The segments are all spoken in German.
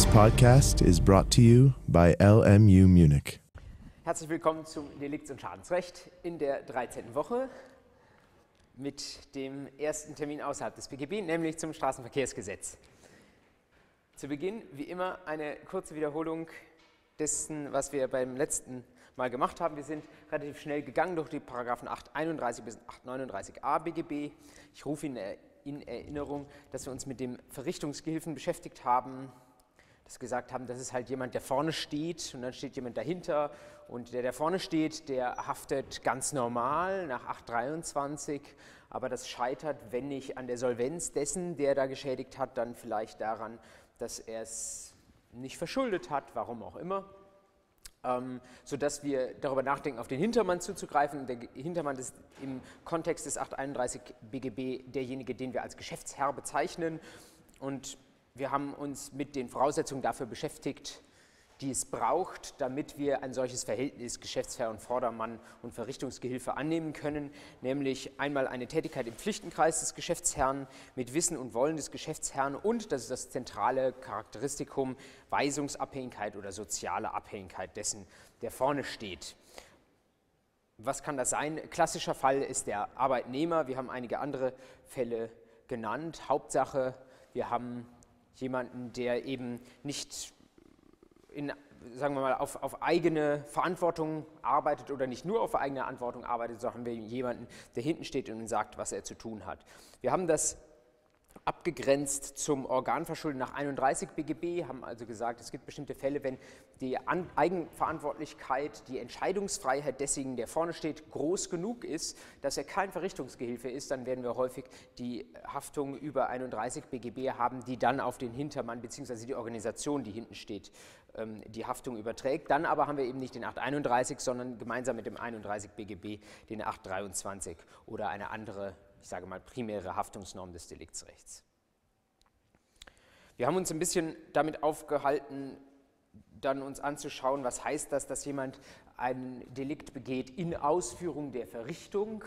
This podcast is brought to you by LMU Munich. Herzlich willkommen zum Delikts- und Schadensrecht in der 13. Woche mit dem ersten Termin außerhalb des BGB, nämlich zum Straßenverkehrsgesetz. Zu Beginn, wie immer, eine kurze Wiederholung dessen, was wir beim letzten Mal gemacht haben. Wir sind relativ schnell gegangen durch die Paragraphen 831 bis 839a BGB. Ich rufe Ihnen in Erinnerung, dass wir uns mit dem Verrichtungsgehilfen beschäftigt haben, wir gesagt haben, das ist halt jemand, der vorne steht und dann steht jemand dahinter und der, der vorne steht, der haftet ganz normal nach 823, aber das scheitert, wenn nicht an der Solvenz dessen, der da geschädigt hat, dann vielleicht daran, dass er es nicht verschuldet hat, warum auch immer ähm, sodass wir darüber nachdenken, auf den Hintermann zuzugreifen. Der Hintermann ist im Kontext des 831 BGB derjenige, den wir als Geschäftsherr bezeichnen. Und wir haben uns mit den Voraussetzungen dafür beschäftigt, die es braucht, damit wir ein solches Verhältnis Geschäftsherr und Vordermann und Verrichtungsgehilfe annehmen können, nämlich einmal eine Tätigkeit im Pflichtenkreis des Geschäftsherrn mit Wissen und Wollen des Geschäftsherrn und, das ist das zentrale Charakteristikum, Weisungsabhängigkeit oder soziale Abhängigkeit dessen, der vorne steht. Was kann das sein? Klassischer Fall ist der Arbeitnehmer. Wir haben einige andere Fälle genannt. Hauptsache, wir haben jemanden, der eben nicht in, sagen wir mal, auf, auf, eigene Verantwortung arbeitet oder nicht nur auf eigene Verantwortung arbeitet, sondern wir jemanden, der hinten steht und sagt, was er zu tun hat. Wir haben das abgegrenzt zum Organverschulden nach 31 BGB, haben also gesagt, es gibt bestimmte Fälle, wenn die An Eigenverantwortlichkeit, die Entscheidungsfreiheit desjenigen, der vorne steht, groß genug ist, dass er kein Verrichtungsgehilfe ist, dann werden wir häufig die Haftung über 31 BGB haben, die dann auf den Hintermann bzw. die Organisation, die hinten steht, ähm, die Haftung überträgt. Dann aber haben wir eben nicht den 831, sondern gemeinsam mit dem 31 BGB den 823 oder eine andere, ich sage mal, primäre Haftungsnorm des Deliktsrechts. Wir haben uns ein bisschen damit aufgehalten, dann uns anzuschauen, was heißt das, dass jemand ein Delikt begeht in Ausführung der Verrichtung,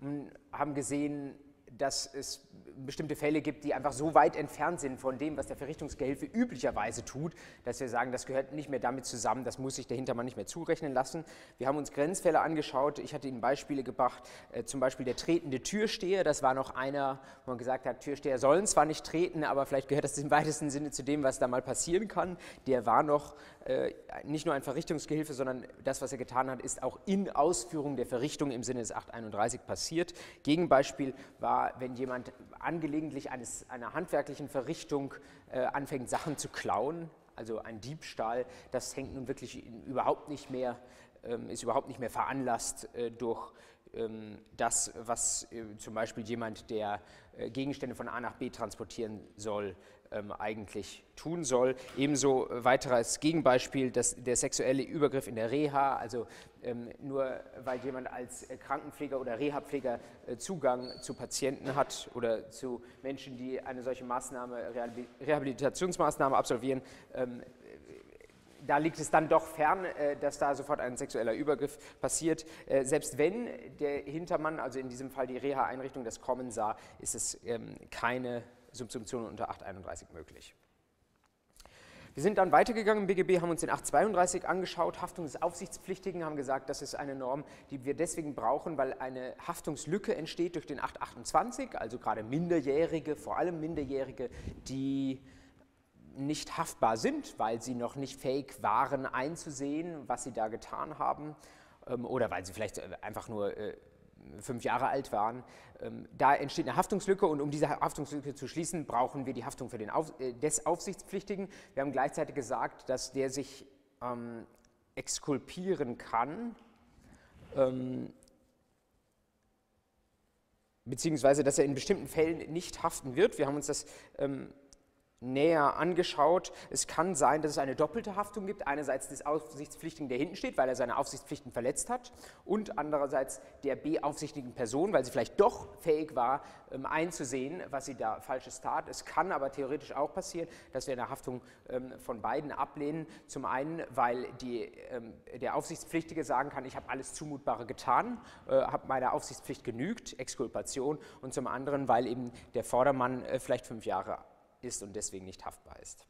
und haben gesehen, dass es bestimmte Fälle gibt, die einfach so weit entfernt sind von dem, was der Verrichtungsgehilfe üblicherweise tut, dass wir sagen, das gehört nicht mehr damit zusammen, das muss sich der Hintermann nicht mehr zurechnen lassen. Wir haben uns Grenzfälle angeschaut, ich hatte Ihnen Beispiele gebracht, äh, zum Beispiel der tretende Türsteher, das war noch einer, wo man gesagt hat, Türsteher sollen zwar nicht treten, aber vielleicht gehört das im weitesten Sinne zu dem, was da mal passieren kann. Der war noch äh, nicht nur ein Verrichtungsgehilfe, sondern das, was er getan hat, ist auch in Ausführung der Verrichtung im Sinne des 831 passiert. Gegenbeispiel war, wenn jemand angelegentlich eines, einer handwerklichen Verrichtung äh, anfängt, Sachen zu klauen, also ein Diebstahl, das hängt nun wirklich überhaupt nicht mehr, ähm, ist überhaupt nicht mehr veranlasst äh, durch ähm, das, was äh, zum Beispiel jemand, der äh, Gegenstände von A nach B transportieren soll, ähm, eigentlich tun soll. Ebenso weiteres Gegenbeispiel, dass der sexuelle Übergriff in der Reha, also ähm, nur weil jemand als äh, Krankenpfleger oder Reha-Pfleger äh, Zugang zu Patienten hat oder zu Menschen, die eine solche Maßnahme, Rehabilitationsmaßnahme absolvieren, ähm, da liegt es dann doch fern, äh, dass da sofort ein sexueller Übergriff passiert. Äh, selbst wenn der Hintermann, also in diesem Fall die Reha-Einrichtung, das kommen sah, ist es ähm, keine Subsumption unter 831 möglich. Wir sind dann weitergegangen im BGB, haben uns den 832 angeschaut, Haftung des Aufsichtspflichtigen, haben gesagt, das ist eine Norm, die wir deswegen brauchen, weil eine Haftungslücke entsteht durch den 828, also gerade Minderjährige, vor allem Minderjährige, die nicht haftbar sind, weil sie noch nicht fähig waren einzusehen, was sie da getan haben ähm, oder weil sie vielleicht äh, einfach nur äh, fünf Jahre alt waren. Ähm, da entsteht eine Haftungslücke und um diese Haftungslücke zu schließen, brauchen wir die Haftung für den Auf, äh, des Aufsichtspflichtigen. Wir haben gleichzeitig gesagt, dass der sich ähm, exkulpieren kann, ähm, beziehungsweise dass er in bestimmten Fällen nicht haften wird. Wir haben uns das ähm, näher angeschaut. Es kann sein, dass es eine doppelte Haftung gibt. Einerseits des Aufsichtspflichtigen, der hinten steht, weil er seine Aufsichtspflichten verletzt hat und andererseits der beaufsichtigen Person, weil sie vielleicht doch fähig war, ähm, einzusehen, was sie da falsches tat. Es kann aber theoretisch auch passieren, dass wir eine Haftung ähm, von beiden ablehnen. Zum einen, weil die, ähm, der Aufsichtspflichtige sagen kann, ich habe alles Zumutbare getan, äh, habe meiner Aufsichtspflicht genügt, Exkulpation, und zum anderen, weil eben der Vordermann äh, vielleicht fünf Jahre ist und deswegen nicht haftbar ist.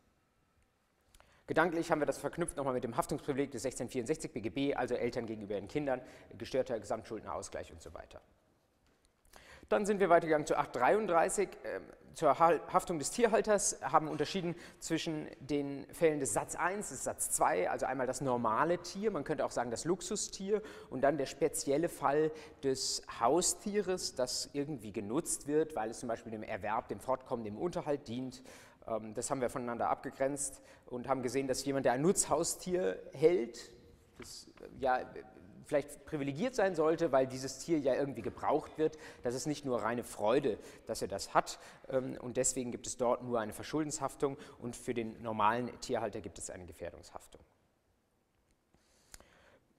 Gedanklich haben wir das verknüpft nochmal mit dem Haftungsprivileg des 1664 BGB, also Eltern gegenüber ihren Kindern, gestörter Gesamtschuldenausgleich und so weiter. Dann sind wir weitergegangen zu 833. Äh, zur Haftung des Tierhalters haben unterschieden zwischen den Fällen des Satz 1, des Satz 2, also einmal das normale Tier, man könnte auch sagen das Luxustier, und dann der spezielle Fall des Haustieres, das irgendwie genutzt wird, weil es zum Beispiel dem Erwerb, dem Fortkommen, dem Unterhalt dient. Ähm, das haben wir voneinander abgegrenzt und haben gesehen, dass jemand, der ein Nutzhaustier hält, das ja vielleicht privilegiert sein sollte, weil dieses Tier ja irgendwie gebraucht wird. Das ist nicht nur reine Freude, dass er das hat ähm, und deswegen gibt es dort nur eine Verschuldenshaftung und für den normalen Tierhalter gibt es eine Gefährdungshaftung.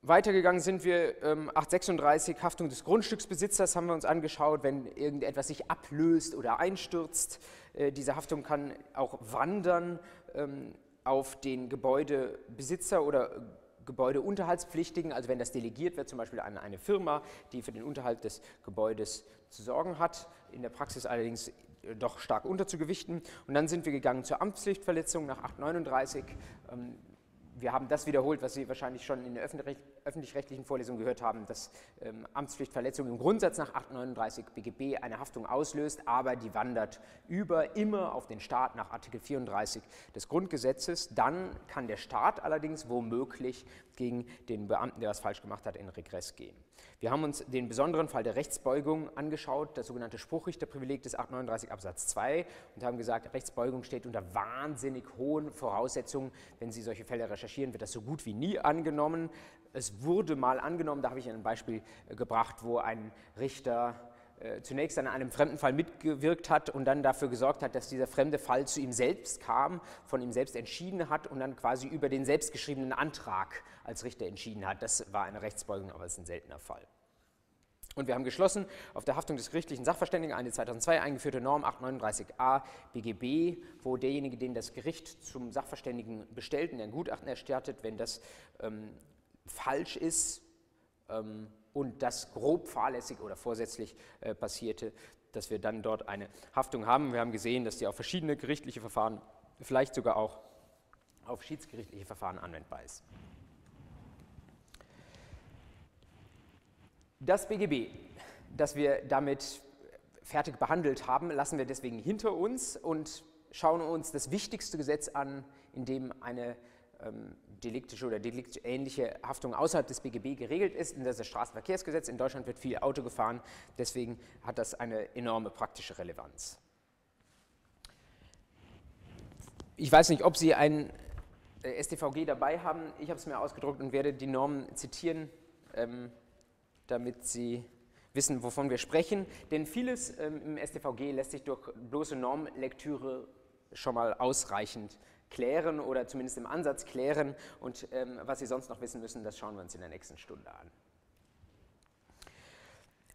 Weitergegangen sind wir, ähm, 836, Haftung des Grundstücksbesitzers haben wir uns angeschaut, wenn irgendetwas sich ablöst oder einstürzt. Äh, diese Haftung kann auch wandern ähm, auf den Gebäudebesitzer oder Gebäudeunterhaltspflichtigen, also wenn das delegiert wird, zum Beispiel an eine Firma, die für den Unterhalt des Gebäudes zu sorgen hat, in der Praxis allerdings äh, doch stark unterzugewichten. Und dann sind wir gegangen zur Amtspflichtverletzung nach 839 wir haben das wiederholt, was Sie wahrscheinlich schon in der öffentlich-rechtlichen Vorlesung gehört haben, dass ähm, Amtspflichtverletzung im Grundsatz nach 839 BGB eine Haftung auslöst, aber die wandert über immer auf den Staat nach Artikel 34 des Grundgesetzes. Dann kann der Staat allerdings womöglich gegen den Beamten, der was falsch gemacht hat, in Regress gehen. Wir haben uns den besonderen Fall der Rechtsbeugung angeschaut, das sogenannte Spruchrichterprivileg des 839 Absatz 2 und haben gesagt, Rechtsbeugung steht unter wahnsinnig hohen Voraussetzungen. Wenn Sie solche Fälle recherchieren, wird das so gut wie nie angenommen. Es wurde mal angenommen, da habe ich ein Beispiel äh, gebracht, wo ein Richter zunächst an einem fremden Fall mitgewirkt hat und dann dafür gesorgt hat, dass dieser fremde Fall zu ihm selbst kam, von ihm selbst entschieden hat und dann quasi über den selbstgeschriebenen Antrag als Richter entschieden hat. Das war eine Rechtsbeugung, aber es ist ein seltener Fall. Und wir haben geschlossen auf der Haftung des gerichtlichen Sachverständigen eine 2002 eingeführte Norm 839a BGB, wo derjenige, den das Gericht zum Sachverständigen bestellt und ein Gutachten erstattet, wenn das ähm, falsch ist, ähm, und das grob fahrlässig oder vorsätzlich äh, passierte, dass wir dann dort eine Haftung haben. Wir haben gesehen, dass die auf verschiedene gerichtliche Verfahren, vielleicht sogar auch auf schiedsgerichtliche Verfahren anwendbar ist. Das BGB, das wir damit fertig behandelt haben, lassen wir deswegen hinter uns und schauen uns das wichtigste Gesetz an, in dem eine ähm, deliktische oder deliktähnliche Haftung außerhalb des BGB geregelt ist, ist das Straßenverkehrsgesetz. In Deutschland wird viel Auto gefahren, deswegen hat das eine enorme praktische Relevanz. Ich weiß nicht, ob Sie ein äh, StVG dabei haben. Ich habe es mir ausgedruckt und werde die Normen zitieren, ähm, damit Sie wissen, wovon wir sprechen. Denn vieles ähm, im StVG lässt sich durch bloße Normlektüre schon mal ausreichend klären oder zumindest im Ansatz klären. Und ähm, was Sie sonst noch wissen müssen, das schauen wir uns in der nächsten Stunde an.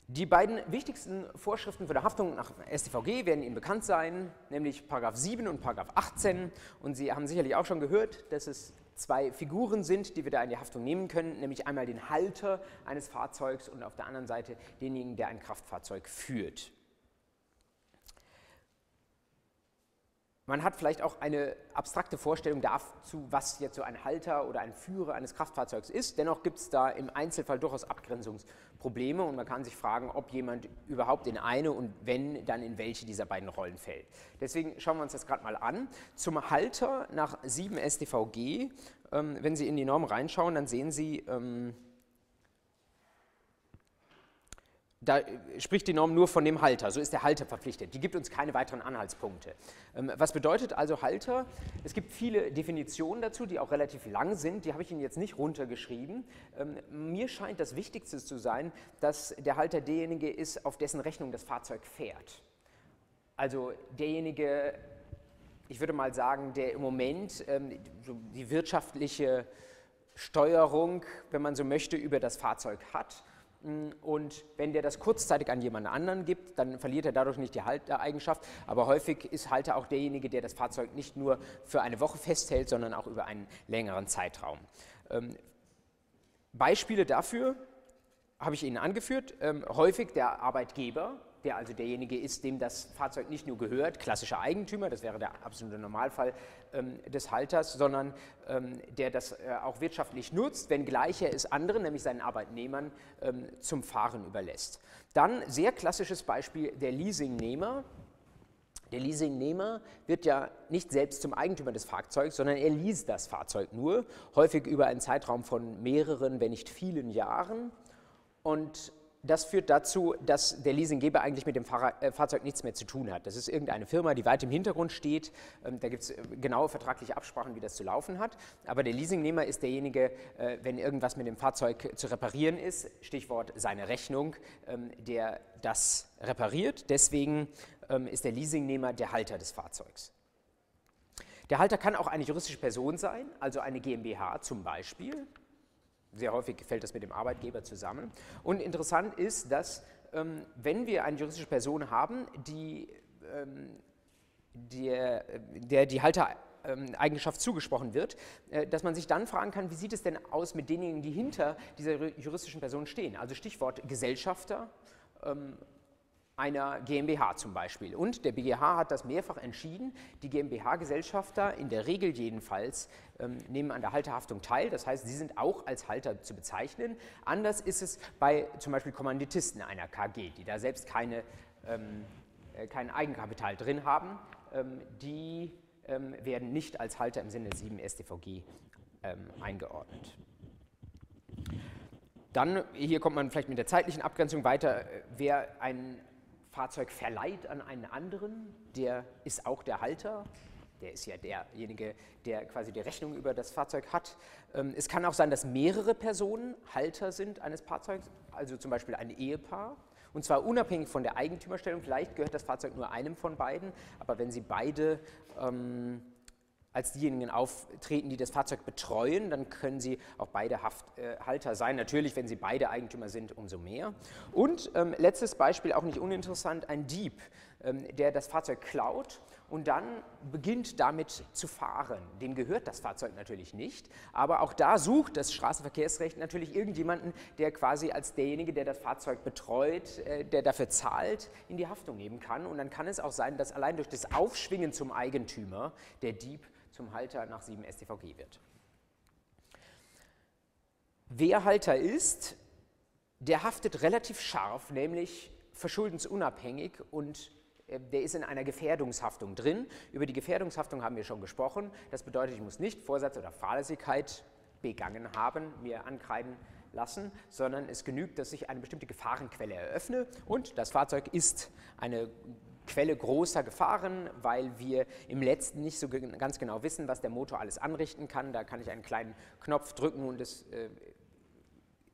Die beiden wichtigsten Vorschriften für die Haftung nach StVG werden Ihnen bekannt sein, nämlich Paragraph 7 und Paragraph 18. Und Sie haben sicherlich auch schon gehört, dass es zwei Figuren sind, die wir da in die Haftung nehmen können, nämlich einmal den Halter eines Fahrzeugs und auf der anderen Seite denjenigen, der ein Kraftfahrzeug führt. Man hat vielleicht auch eine abstrakte Vorstellung dazu, was jetzt so ein Halter oder ein Führer eines Kraftfahrzeugs ist. Dennoch gibt es da im Einzelfall durchaus Abgrenzungsprobleme und man kann sich fragen, ob jemand überhaupt in eine und wenn, dann in welche dieser beiden Rollen fällt. Deswegen schauen wir uns das gerade mal an. Zum Halter nach 7 StVG, ähm, wenn Sie in die Norm reinschauen, dann sehen Sie, ähm, da spricht die Norm nur von dem Halter, so ist der Halter verpflichtet. Die gibt uns keine weiteren Anhaltspunkte. Ähm, was bedeutet also Halter? Es gibt viele Definitionen dazu, die auch relativ lang sind, die habe ich Ihnen jetzt nicht runtergeschrieben. Ähm, mir scheint das Wichtigste zu sein, dass der Halter derjenige ist, auf dessen Rechnung das Fahrzeug fährt. Also derjenige, ich würde mal sagen, der im Moment ähm, die wirtschaftliche Steuerung, wenn man so möchte, über das Fahrzeug hat und wenn der das kurzzeitig an jemand anderen gibt, dann verliert er dadurch nicht die Haltereigenschaft. Aber häufig ist Halter auch derjenige, der das Fahrzeug nicht nur für eine Woche festhält, sondern auch über einen längeren Zeitraum. Ähm, Beispiele dafür habe ich Ihnen angeführt. Ähm, häufig der Arbeitgeber, der also derjenige ist, dem das Fahrzeug nicht nur gehört, klassischer Eigentümer, das wäre der absolute Normalfall ähm, des Halters, sondern ähm, der das äh, auch wirtschaftlich nutzt, wenngleich er es anderen, nämlich seinen Arbeitnehmern, ähm, zum Fahren überlässt. Dann sehr klassisches Beispiel der Leasingnehmer. Der Leasingnehmer wird ja nicht selbst zum Eigentümer des Fahrzeugs, sondern er least das Fahrzeug nur, häufig über einen Zeitraum von mehreren, wenn nicht vielen Jahren. Und das führt dazu, dass der Leasinggeber eigentlich mit dem äh, Fahrzeug nichts mehr zu tun hat. Das ist irgendeine Firma, die weit im Hintergrund steht. Ähm, da gibt es äh, genaue vertragliche Absprachen, wie das zu laufen hat. Aber der Leasingnehmer ist derjenige, äh, wenn irgendwas mit dem Fahrzeug zu reparieren ist, Stichwort seine Rechnung, ähm, der das repariert. Deswegen ähm, ist der Leasingnehmer der Halter des Fahrzeugs. Der Halter kann auch eine juristische Person sein, also eine GmbH zum Beispiel. Sehr häufig fällt das mit dem Arbeitgeber zusammen. Und interessant ist, dass ähm, wenn wir eine juristische Person haben, die, ähm, der, der die Haltereigenschaft zugesprochen wird, äh, dass man sich dann fragen kann, wie sieht es denn aus mit denjenigen, die hinter dieser juristischen Person stehen? Also Stichwort Gesellschafter, ähm, einer GmbH zum Beispiel. Und der BGH hat das mehrfach entschieden. Die GmbH-Gesellschafter, in der Regel jedenfalls, ähm, nehmen an der Halterhaftung teil. Das heißt, sie sind auch als Halter zu bezeichnen. Anders ist es bei zum Beispiel Kommanditisten einer KG, die da selbst keine, ähm, äh, kein Eigenkapital drin haben. Ähm, die ähm, werden nicht als Halter im Sinne 7 StVG ähm, eingeordnet. Dann, hier kommt man vielleicht mit der zeitlichen Abgrenzung weiter, äh, wer ein Fahrzeug verleiht an einen anderen, der ist auch der Halter, der ist ja derjenige, der quasi die Rechnung über das Fahrzeug hat. Ähm, es kann auch sein, dass mehrere Personen Halter sind eines Fahrzeugs, also zum Beispiel ein Ehepaar. Und zwar unabhängig von der Eigentümerstellung. Vielleicht gehört das Fahrzeug nur einem von beiden, aber wenn sie beide ähm, als diejenigen auftreten, die das Fahrzeug betreuen, dann können sie auch beide Hafthalter sein. Natürlich, wenn sie beide Eigentümer sind, umso mehr. Und ähm, letztes Beispiel, auch nicht uninteressant, ein Dieb, ähm, der das Fahrzeug klaut und dann beginnt damit zu fahren. Dem gehört das Fahrzeug natürlich nicht, aber auch da sucht das Straßenverkehrsrecht natürlich irgendjemanden, der quasi als derjenige, der das Fahrzeug betreut, äh, der dafür zahlt, in die Haftung nehmen kann. Und dann kann es auch sein, dass allein durch das Aufschwingen zum Eigentümer der Dieb zum Halter nach 7 StVG wird. Wer Halter ist, der haftet relativ scharf, nämlich verschuldensunabhängig und äh, der ist in einer Gefährdungshaftung drin. Über die Gefährdungshaftung haben wir schon gesprochen. Das bedeutet, ich muss nicht Vorsatz oder Fahrlässigkeit begangen haben, mir ankreiden lassen, sondern es genügt, dass ich eine bestimmte Gefahrenquelle eröffne und das Fahrzeug ist eine Quelle großer Gefahren, weil wir im letzten nicht so ganz genau wissen, was der Motor alles anrichten kann. Da kann ich einen kleinen Knopf drücken und es äh,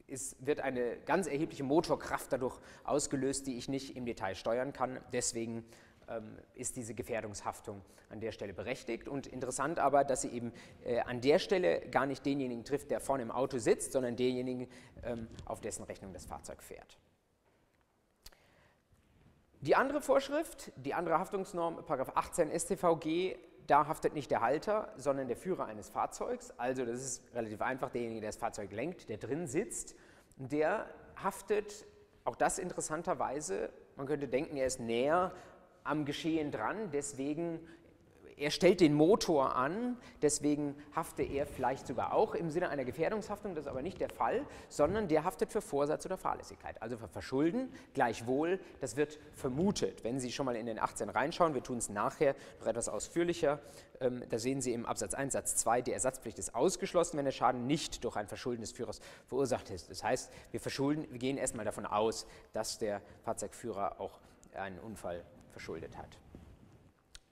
ist, wird eine ganz erhebliche Motorkraft dadurch ausgelöst, die ich nicht im Detail steuern kann. Deswegen ähm, ist diese Gefährdungshaftung an der Stelle berechtigt. Und interessant aber, dass sie eben äh, an der Stelle gar nicht denjenigen trifft, der vorne im Auto sitzt, sondern denjenigen, ähm, auf dessen Rechnung das Fahrzeug fährt. Die andere Vorschrift, die andere Haftungsnorm, 18 StVG, da haftet nicht der Halter, sondern der Führer eines Fahrzeugs. Also das ist relativ einfach, derjenige, der das Fahrzeug lenkt, der drin sitzt, der haftet, auch das interessanterweise, man könnte denken, er ist näher am Geschehen dran, deswegen er stellt den Motor an, deswegen hafte er vielleicht sogar auch im Sinne einer Gefährdungshaftung, das ist aber nicht der Fall, sondern der haftet für Vorsatz oder Fahrlässigkeit, also für Verschulden. Gleichwohl, das wird vermutet. Wenn Sie schon mal in den 18 reinschauen, wir tun es nachher noch etwas ausführlicher, ähm, da sehen Sie im Absatz 1, Satz 2, die Ersatzpflicht ist ausgeschlossen, wenn der Schaden nicht durch ein Verschulden des Führers verursacht ist. Das heißt, wir, verschulden, wir gehen erstmal davon aus, dass der Fahrzeugführer auch einen Unfall verschuldet hat.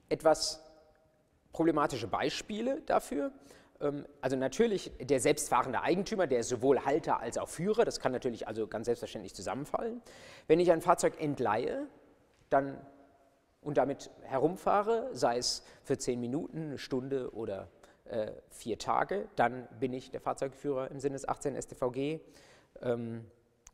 Etwas problematische Beispiele dafür. Ähm, also natürlich der selbstfahrende Eigentümer, der ist sowohl Halter als auch Führer, das kann natürlich also ganz selbstverständlich zusammenfallen. Wenn ich ein Fahrzeug entleihe dann, und damit herumfahre, sei es für zehn Minuten, eine Stunde oder äh, vier Tage, dann bin ich der Fahrzeugführer im Sinne des 18 StVG. Ähm,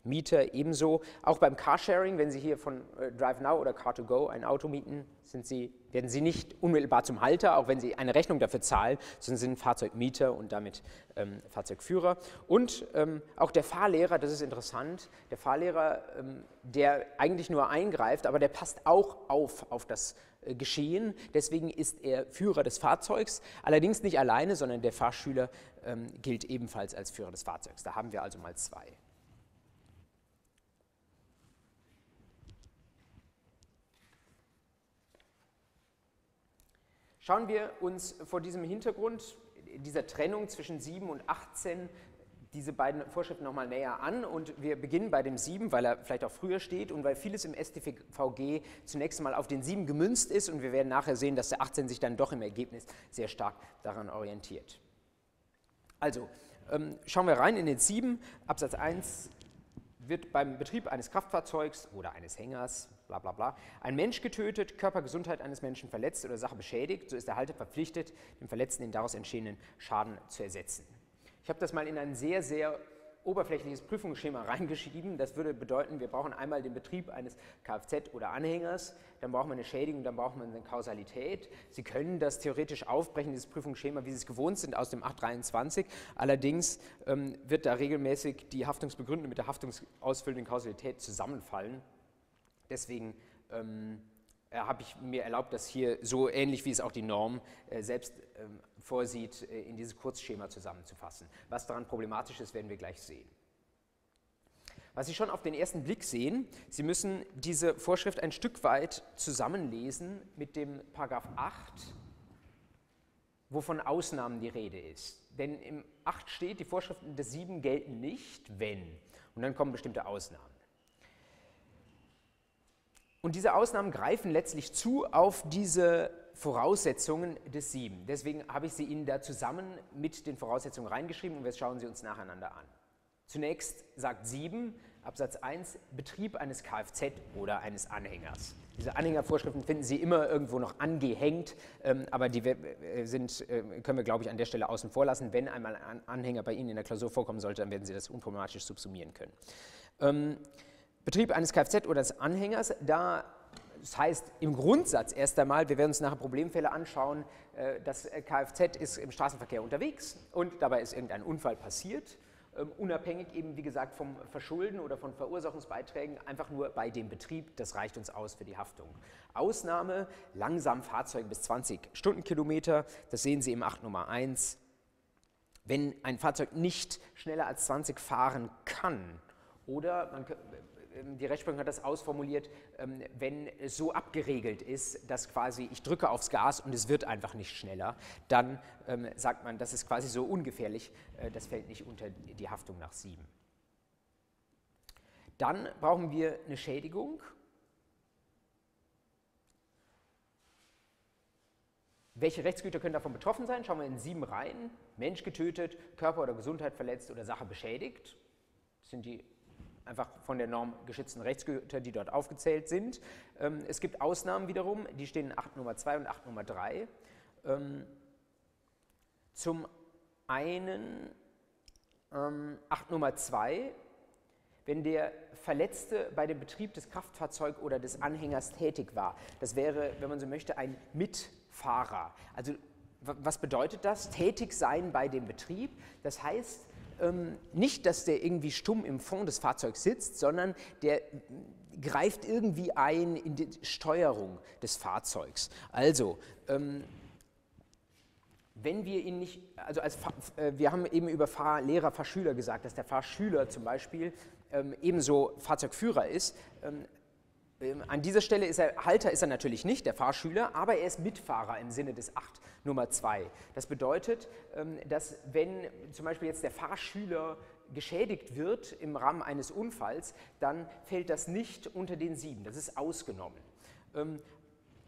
Mieter ebenso. Auch beim Carsharing, wenn Sie hier von äh, DriveNow oder Car2Go ein Auto mieten, Sie, werden Sie nicht unmittelbar zum Halter, auch wenn Sie eine Rechnung dafür zahlen, sondern sind Fahrzeugmieter und damit ähm, Fahrzeugführer. Und ähm, auch der Fahrlehrer, das ist interessant, der Fahrlehrer, ähm, der eigentlich nur eingreift, aber der passt auch auf auf das äh, Geschehen. Deswegen ist er Führer des Fahrzeugs, allerdings nicht alleine, sondern der Fahrschüler ähm, gilt ebenfalls als Führer des Fahrzeugs. Da haben wir also mal zwei. Schauen wir uns vor diesem Hintergrund dieser Trennung zwischen 7 und 18 diese beiden Vorschriften nochmal näher an. Und wir beginnen bei dem 7, weil er vielleicht auch früher steht und weil vieles im StVG zunächst mal auf den 7 gemünzt ist. Und wir werden nachher sehen, dass der 18 sich dann doch im Ergebnis sehr stark daran orientiert. Also, ähm, schauen wir rein in den 7, Absatz 1 wird beim Betrieb eines Kraftfahrzeugs oder eines Hängers bla bla bla, ein Mensch getötet, Körpergesundheit eines Menschen verletzt oder Sache beschädigt, so ist der Halter verpflichtet, dem Verletzten den daraus entstehenden Schaden zu ersetzen. Ich habe das mal in ein sehr, sehr oberflächliches Prüfungsschema reingeschrieben. Das würde bedeuten, wir brauchen einmal den Betrieb eines Kfz oder Anhängers, dann brauchen wir eine Schädigung, dann brauchen wir eine Kausalität. Sie können das theoretisch aufbrechen, dieses Prüfungsschema, wie Sie es gewohnt sind aus dem 823. Allerdings ähm, wird da regelmäßig die Haftungsbegründung mit der haftungsausfüllenden Kausalität zusammenfallen. Deswegen ähm, äh, habe ich mir erlaubt, das hier so ähnlich wie es auch die Norm äh, selbst ähm, vorsieht, äh, in dieses Kurzschema zusammenzufassen. Was daran problematisch ist, werden wir gleich sehen. Was Sie schon auf den ersten Blick sehen, Sie müssen diese Vorschrift ein Stück weit zusammenlesen mit dem Paragraph 8, wovon Ausnahmen die Rede ist. Denn im 8 steht, die Vorschriften des 7 gelten nicht, wenn. Und dann kommen bestimmte Ausnahmen. Und diese Ausnahmen greifen letztlich zu auf diese Voraussetzungen des 7. Deswegen habe ich sie Ihnen da zusammen mit den Voraussetzungen reingeschrieben und wir schauen sie uns nacheinander an. Zunächst sagt 7 Absatz 1 Betrieb eines Kfz oder eines Anhängers. Diese Anhängervorschriften finden Sie immer irgendwo noch angehängt, ähm, aber die äh, sind, äh, können wir, glaube ich, an der Stelle außen vor lassen. Wenn einmal ein Anhänger bei Ihnen in der Klausur vorkommen sollte, dann werden Sie das unproblematisch subsumieren können. Ähm, Betrieb eines Kfz oder des Anhängers, da das heißt im Grundsatz erst einmal, wir werden uns nachher Problemfälle anschauen, äh, das Kfz ist im Straßenverkehr unterwegs und dabei ist irgendein Unfall passiert, ähm, unabhängig eben wie gesagt vom Verschulden oder von Verursachungsbeiträgen, einfach nur bei dem Betrieb, das reicht uns aus für die Haftung. Ausnahme, langsam Fahrzeuge bis 20 Stundenkilometer, das sehen Sie im 8 Nummer 1. Wenn ein Fahrzeug nicht schneller als 20 fahren kann, oder man, die Rechtsprechung hat das ausformuliert, ähm, wenn es so abgeregelt ist, dass quasi ich drücke aufs Gas und es wird einfach nicht schneller, dann ähm, sagt man, das ist quasi so ungefährlich, äh, das fällt nicht unter die Haftung nach 7. Dann brauchen wir eine Schädigung. Welche Rechtsgüter können davon betroffen sein? Schauen wir in 7 rein. Mensch getötet, Körper oder Gesundheit verletzt oder Sache beschädigt. Das sind die einfach von der Norm geschützten Rechtsgüter, die dort aufgezählt sind. Ähm, es gibt Ausnahmen wiederum, die stehen in 8 Nummer 2 und 8 Nummer 3. Ähm, zum einen 8 ähm, Nummer 2, wenn der Verletzte bei dem Betrieb des Kraftfahrzeugs oder des Anhängers tätig war. Das wäre, wenn man so möchte, ein Mitfahrer. Also was bedeutet das? Tätig sein bei dem Betrieb. Das heißt, ähm, nicht, dass der irgendwie stumm im Fond des Fahrzeugs sitzt, sondern der greift irgendwie ein in die Steuerung des Fahrzeugs. Also, ähm, wenn wir ihn nicht, also als, äh, wir haben eben über Fahrlehrer, Fahrschüler gesagt, dass der Fahrschüler zum Beispiel ähm, ebenso Fahrzeugführer ist. Ähm, an dieser Stelle ist er, Halter ist er natürlich nicht, der Fahrschüler, aber er ist Mitfahrer im Sinne des 8 Nummer 2. Das bedeutet, ähm, dass wenn zum Beispiel jetzt der Fahrschüler geschädigt wird im Rahmen eines Unfalls, dann fällt das nicht unter den 7, das ist ausgenommen. Ähm,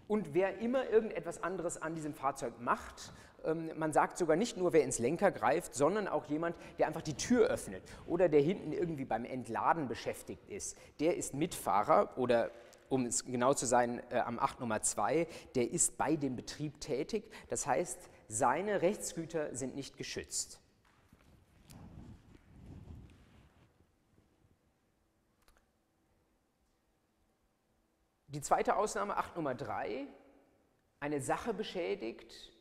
und wer immer irgendetwas anderes an diesem Fahrzeug macht, ähm, man sagt sogar nicht nur, wer ins Lenker greift, sondern auch jemand, der einfach die Tür öffnet oder der hinten irgendwie beim Entladen beschäftigt ist. Der ist Mitfahrer oder um es genau zu sein, äh, am 8 Nummer 2, der ist bei dem Betrieb tätig. Das heißt, seine Rechtsgüter sind nicht geschützt. Die zweite Ausnahme, 8 Nummer 3, eine Sache beschädigt,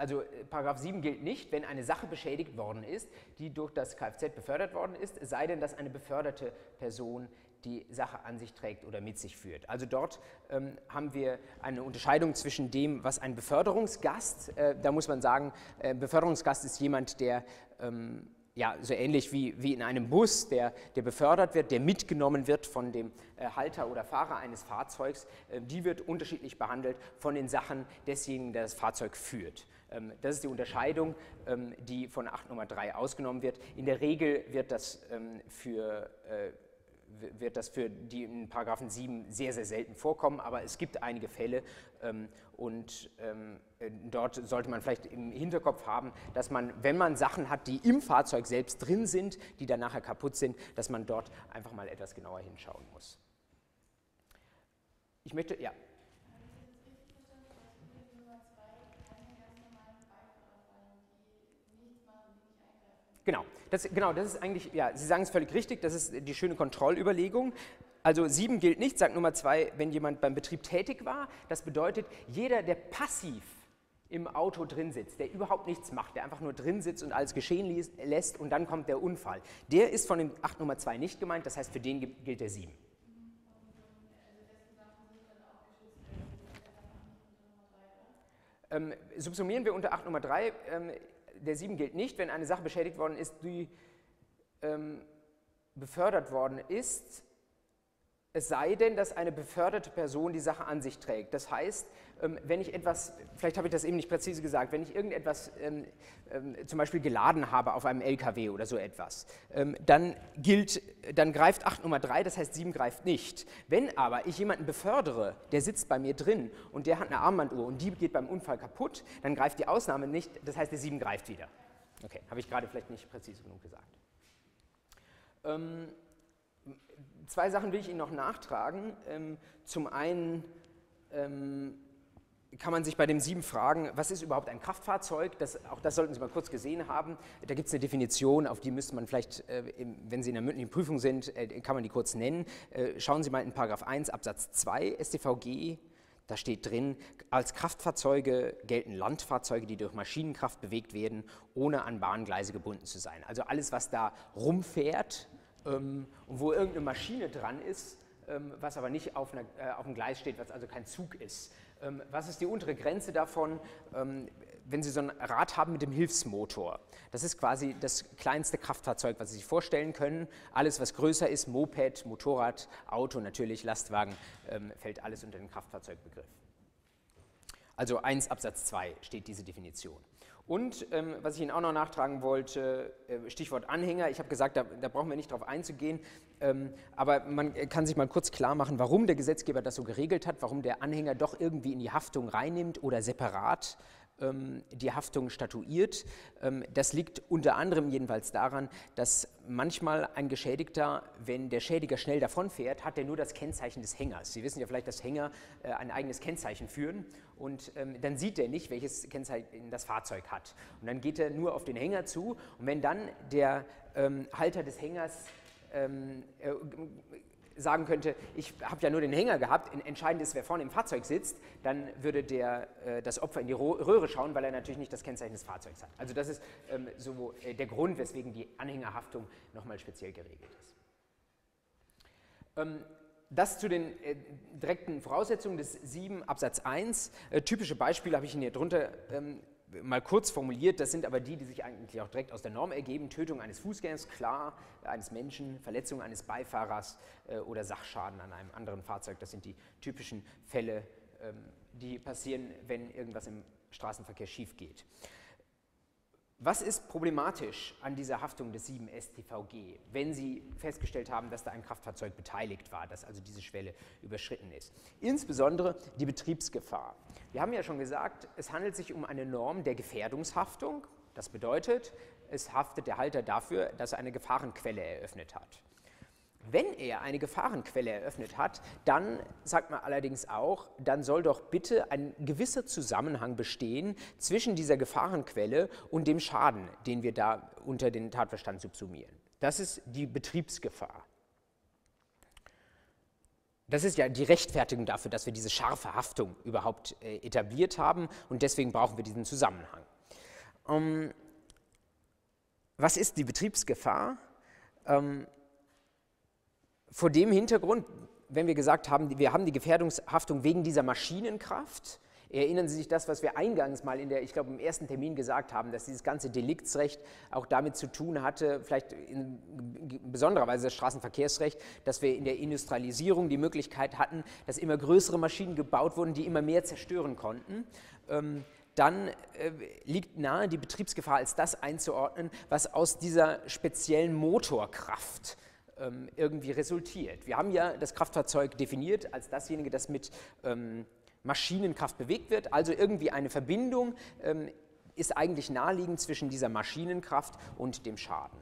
also äh, Paragraph 7 gilt nicht, wenn eine Sache beschädigt worden ist, die durch das Kfz befördert worden ist, sei denn, dass eine beförderte Person die Sache an sich trägt oder mit sich führt. Also dort ähm, haben wir eine Unterscheidung zwischen dem, was ein Beförderungsgast, äh, da muss man sagen, äh, Beförderungsgast ist jemand, der ähm, ja, so ähnlich wie, wie in einem Bus, der, der befördert wird, der mitgenommen wird von dem äh, Halter oder Fahrer eines Fahrzeugs, äh, die wird unterschiedlich behandelt von den Sachen desjenigen, der das Fahrzeug führt. Ähm, das ist die Unterscheidung, ähm, die von 8 Nummer 3 ausgenommen wird. In der Regel wird das ähm, für äh, wird das für die in Paragraphen 7 sehr, sehr selten vorkommen, aber es gibt einige Fälle und ähm, dort sollte man vielleicht im Hinterkopf haben, dass man, wenn man Sachen hat, die im Fahrzeug selbst drin sind, die dann nachher kaputt sind, dass man dort einfach mal etwas genauer hinschauen muss. Ich möchte, ja. Genau, das, genau, das ist eigentlich, ja, Sie sagen es völlig richtig, das ist die schöne Kontrollüberlegung. Also 7 gilt nicht, sagt Nummer 2, wenn jemand beim Betrieb tätig war. Das bedeutet, jeder, der passiv im Auto drin sitzt, der überhaupt nichts macht, der einfach nur drin sitzt und alles geschehen lässt und dann kommt der Unfall, der ist von dem 8 Nummer 2 nicht gemeint, das heißt, für den gilt der 7. Ähm, subsumieren wir unter 8 Nummer 3, ähm, der 7 gilt nicht, wenn eine Sache beschädigt worden ist, die ähm, befördert worden ist, es sei denn, dass eine beförderte Person die Sache an sich trägt. Das heißt, ähm, wenn ich etwas, vielleicht habe ich das eben nicht präzise gesagt, wenn ich irgendetwas ähm, ähm, zum Beispiel geladen habe auf einem LKW oder so etwas, dann gilt, dann greift 8 Nummer 3, das heißt 7 greift nicht. Wenn aber ich jemanden befördere, der sitzt bei mir drin und der hat eine Armbanduhr und die geht beim Unfall kaputt, dann greift die Ausnahme nicht, das heißt der 7 greift wieder. Okay, habe ich gerade vielleicht nicht präzise genug gesagt. Zwei Sachen will ich Ihnen noch nachtragen. Ähm, zum einen ähm, kann man sich bei dem 7 fragen, was ist überhaupt ein Kraftfahrzeug? Das, auch das sollten Sie mal kurz gesehen haben. Da gibt es eine Definition, auf die müsste man vielleicht, äh, wenn Sie in der mündlichen Prüfung sind, äh, kann man die kurz nennen. Äh, schauen Sie mal in Paragraph 1 Absatz 2 StVG. Da steht drin, als Kraftfahrzeuge gelten Landfahrzeuge, die durch Maschinenkraft bewegt werden, ohne an Bahngleise gebunden zu sein. Also alles, was da rumfährt, ähm, wo irgendeine Maschine dran ist, ähm, was aber nicht auf, einer, äh, auf, einem Gleis steht, was also kein Zug ist. Ähm, was ist die untere Grenze davon, ähm, wenn Sie so ein Rad haben mit dem Hilfsmotor? Das ist quasi das kleinste Kraftfahrzeug, was Sie sich vorstellen können. Alles, was größer ist, Moped, Motorrad, Auto, natürlich Lastwagen, ähm, fällt alles unter den Kraftfahrzeugbegriff. Also 1 Absatz 2 steht diese Definition. Und ähm, was ich Ihnen auch noch nachtragen wollte, äh, Stichwort Anhänger. Ich habe gesagt, da, da, brauchen wir nicht drauf einzugehen, ähm, aber man kann sich mal kurz klar machen, warum der Gesetzgeber das so geregelt hat, warum der Anhänger doch irgendwie in die Haftung reinnimmt oder separat die Haftung statuiert. Ähm, das liegt unter anderem jedenfalls daran, dass manchmal ein Geschädigter, wenn der Schädiger schnell davonfährt, hat er nur das Kennzeichen des Hängers. Sie wissen ja vielleicht, dass Hänger äh, ein eigenes Kennzeichen führen und ähm, dann sieht er nicht, welches Kennzeichen das Fahrzeug hat. Und dann geht er nur auf den Hänger zu und wenn dann der Halter des Hängers äh, sagen könnte, ich habe ja nur den Hänger gehabt, entscheidend ist, wer vorne im Fahrzeug sitzt, dann würde der, äh, das Opfer in die Röhre schauen, weil er natürlich nicht das Kennzeichen des Fahrzeugs hat. Also das ist ähm, so äh, der Grund, weswegen die Anhängerhaftung nochmal speziell geregelt ist. Ähm, das zu den äh, direkten Voraussetzungen des 7 Absatz 1. Äh, typische Beispiele habe ich Ihnen hier drunter ähm, mal kurz formuliert, das sind aber die, die sich eigentlich auch direkt aus der Norm ergeben. Tötung eines Fußgängers, klar, eines Menschen, Verletzung eines Beifahrers äh, oder Sachschaden an einem anderen Fahrzeug. Das sind die typischen Fälle, ähm, die passieren, wenn irgendwas im Straßenverkehr schief geht. Was ist problematisch an dieser Haftung des 7 StVG, wenn Sie festgestellt haben, dass da ein Kraftfahrzeug beteiligt war, dass also diese Schwelle überschritten ist? Insbesondere die Betriebsgefahr. Wir haben ja schon gesagt, es handelt sich um eine Norm der Gefährdungshaftung. Das bedeutet, es haftet der Halter dafür, dass er eine Gefahrenquelle eröffnet hat. Wenn er eine Gefahrenquelle eröffnet hat, dann sagt man allerdings auch, dann soll doch bitte ein gewisser Zusammenhang bestehen zwischen dieser Gefahrenquelle und dem Schaden, den wir da unter den Tatverstand subsumieren. Das ist die Betriebsgefahr. das ist ja die Rechtfertigung dafür, dass wir diese scharfe Haftung überhaupt äh, etabliert haben und deswegen brauchen wir diesen Zusammenhang. Ähm, was ist die Betriebsgefahr? Ähm, vor dem Hintergrund, wenn wir gesagt haben, wir haben die Gefährdungshaftung wegen dieser Maschinenkraft, Erinnern Sie sich das, was wir eingangs mal in der, ich glaube, im ersten Termin gesagt haben, dass dieses ganze Deliktsrecht auch damit zu tun hatte, vielleicht in besonderer Weise das Straßenverkehrsrecht, dass wir in der Industrialisierung die Möglichkeit hatten, dass immer größere Maschinen gebaut wurden, die immer mehr zerstören konnten. Ähm, dann äh, liegt nahe, die Betriebsgefahr als das einzuordnen, was aus dieser speziellen Motorkraft ähm, irgendwie resultiert. Wir haben ja das Kraftfahrzeug definiert als dasjenige, das mit ähm, Maschinenkraft bewegt wird. Also irgendwie eine Verbindung ähm, ist eigentlich naheliegend zwischen dieser Maschinenkraft und dem Schaden.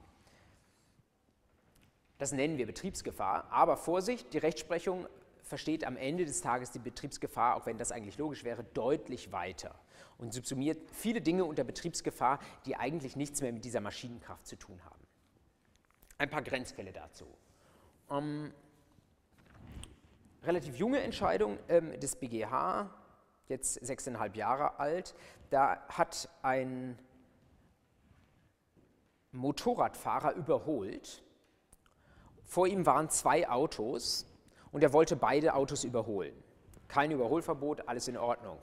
Das nennen wir Betriebsgefahr. Aber Vorsicht, die Rechtsprechung versteht am Ende des Tages die Betriebsgefahr, auch wenn das eigentlich logisch wäre, deutlich weiter und subsumiert viele Dinge unter Betriebsgefahr, die eigentlich nichts mehr mit dieser Maschinenkraft zu tun haben. Ein paar Grenzfälle dazu. Ähm, relativ junge Entscheidung ähm, des BGH, jetzt sechseinhalb Jahre alt. Da hat ein Motorradfahrer überholt. Vor ihm waren zwei Autos und er wollte beide Autos überholen. Kein Überholverbot, alles in Ordnung.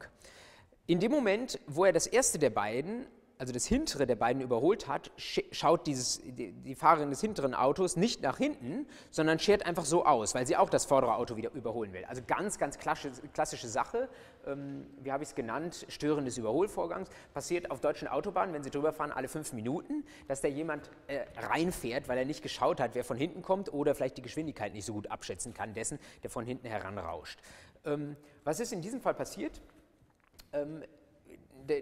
In dem Moment, wo er das erste der beiden also das hintere der beiden überholt hat, schaut dieses, die, Fahrerin des hinteren Autos nicht nach hinten, sondern schert einfach so aus, weil sie auch das vordere Auto wieder überholen will. Also ganz, ganz klassische, klassische Sache, ähm, wie habe ich es genannt, Stören des Überholvorgangs, passiert auf deutschen Autobahnen, wenn sie drüber fahren, alle fünf Minuten, dass da jemand äh, reinfährt, weil er nicht geschaut hat, wer von hinten kommt oder vielleicht die Geschwindigkeit nicht so gut abschätzen kann, dessen, der von hinten heranrauscht. Ähm, was ist in diesem Fall passiert?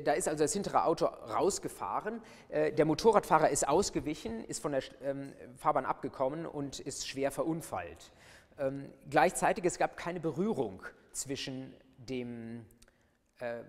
Da ist also das hintere Auto rausgefahren. Äh, der Motorradfahrer ist ausgewichen, ist von der ähm, Fahrbahn abgekommen und ist schwer verunfallt. Ähm, gleichzeitig es gab keine Berührung zwischen dem äh,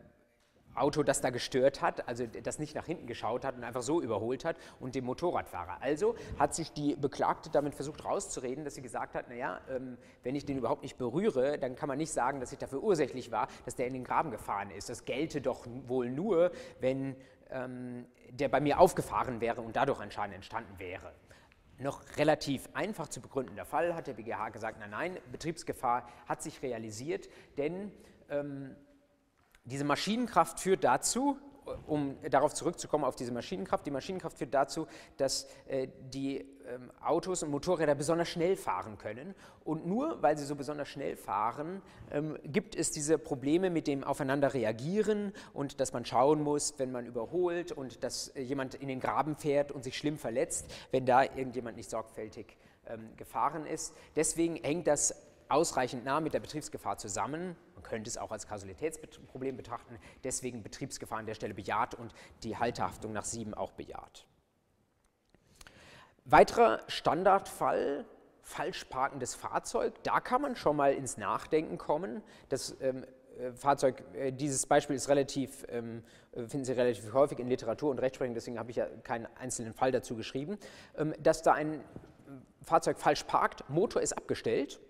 Auto, das da gestört hat, also das nicht nach hinten geschaut hat und einfach so überholt hat, und dem Motorradfahrer. Also hat sich die Beklagte damit versucht rauszureden, dass sie gesagt hat, naja, ähm, wenn ich den überhaupt nicht berühre, dann kann man nicht sagen, dass ich dafür ursächlich war, dass der in den Graben gefahren ist. Das gelte doch wohl nur, wenn ähm, der bei mir aufgefahren wäre und dadurch ein Schaden entstanden wäre. Noch relativ einfach zu begründender Fall hat der BGH gesagt, nein, nein, Betriebsgefahr hat sich realisiert, denn ähm, diese Maschinenkraft führt dazu, um darauf zurückzukommen, auf diese Maschinenkraft, die Maschinenkraft führt dazu, dass äh, die ähm, Autos und Motorräder besonders schnell fahren können. Und nur weil sie so besonders schnell fahren, ähm, gibt es diese Probleme mit dem Aufeinander reagieren und dass man schauen muss, wenn man überholt und dass äh, jemand in den Graben fährt und sich schlimm verletzt, wenn da irgendjemand nicht sorgfältig ähm, gefahren ist. Deswegen hängt das ausreichend nah mit der Betriebsgefahr zusammen. Könnte es auch als Kausalitätsproblem betrachten, deswegen Betriebsgefahr an der Stelle bejaht und die Haltehaftung nach 7 auch bejaht. Weiterer Standardfall, falsch parkendes Fahrzeug, da kann man schon mal ins Nachdenken kommen. Das ähm, äh, Fahrzeug, äh, dieses Beispiel ist relativ, ähm, äh, finden Sie relativ häufig in Literatur und Rechtsprechung, deswegen habe ich ja keinen einzelnen Fall dazu geschrieben, ähm, dass da ein Fahrzeug falsch parkt, Motor ist abgestellt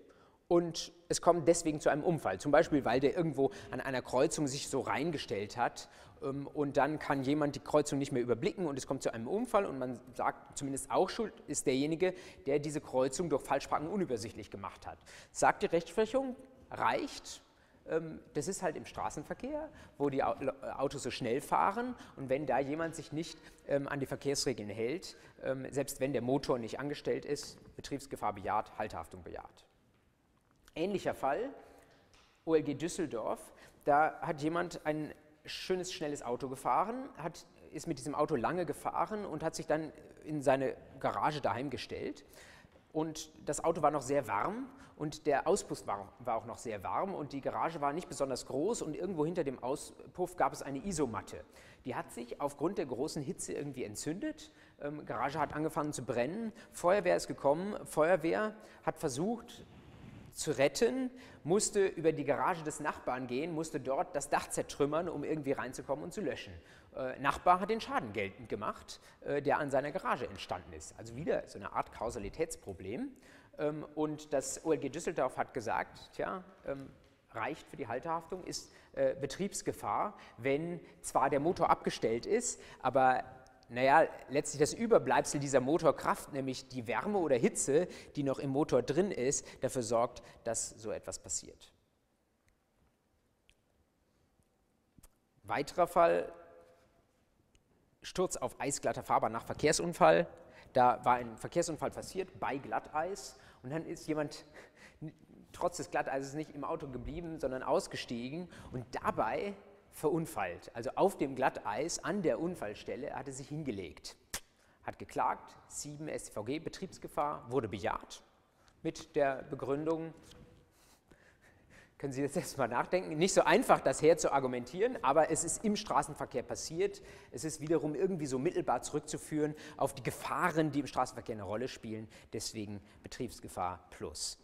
und es kommt deswegen zu einem Unfall. Zum Beispiel, weil der irgendwo an einer Kreuzung sich so reingestellt hat ähm, und dann kann jemand die Kreuzung nicht mehr überblicken und es kommt zu einem Unfall und man sagt, zumindest auch schuld ist derjenige, der diese Kreuzung durch Falschparken unübersichtlich gemacht hat. Sagt die Rechtsprechung, reicht, ähm, das ist halt im Straßenverkehr, wo die Autos so schnell fahren und wenn da jemand sich nicht ähm, an die Verkehrsregeln hält, selbst wenn der Motor nicht angestellt ist, Betriebsgefahr bejaht, Haltehaftung bejaht. Ähnlicher Fall, OLG Düsseldorf, da hat jemand ein schönes, schnelles Auto gefahren, hat, ist mit diesem Auto lange gefahren und hat sich dann in seine Garage daheim gestellt. Und das Auto war noch sehr warm und der Auspuff war, war, auch noch sehr warm und die Garage war nicht besonders groß und irgendwo hinter dem Auspuff gab es eine Isomatte. Die hat sich aufgrund der großen Hitze irgendwie entzündet. Ähm, Garage hat angefangen zu brennen. Feuerwehr ist gekommen. Feuerwehr hat versucht, zu retten, musste über die Garage des Nachbarn gehen, musste dort das Dach zertrümmern, um irgendwie reinzukommen und zu löschen. Äh, Nachbar hat den Schaden geltend gemacht, äh, der an seiner Garage entstanden ist. Also wieder so eine Art Kausalitätsproblem. Ähm, und das OLG Düsseldorf hat gesagt, tja, ähm, reicht für die Halterhaftung, ist äh, Betriebsgefahr, wenn zwar der Motor abgestellt ist, aber naja, letztlich das Überbleibsel dieser Motorkraft, nämlich die Wärme oder Hitze, die noch im Motor drin ist, dafür sorgt, dass so etwas passiert. Weiterer Fall, Sturz auf eisglatter Fahrbahn nach Verkehrsunfall. Da war ein Verkehrsunfall passiert bei Glatteis und dann ist jemand trotz des Glatteises nicht im Auto geblieben, sondern ausgestiegen und dabei verunfallt. Also auf dem Glatteis an der Unfallstelle hat er sich hingelegt, hat geklagt, 7 StVG, Betriebsgefahr, wurde bejaht mit der Begründung, können Sie jetzt erstmal nachdenken, nicht so einfach, das her zu argumentieren, aber es ist im Straßenverkehr passiert. Es ist wiederum irgendwie so mittelbar zurückzuführen auf die Gefahren, die im Straßenverkehr eine Rolle spielen, deswegen Betriebsgefahr plus.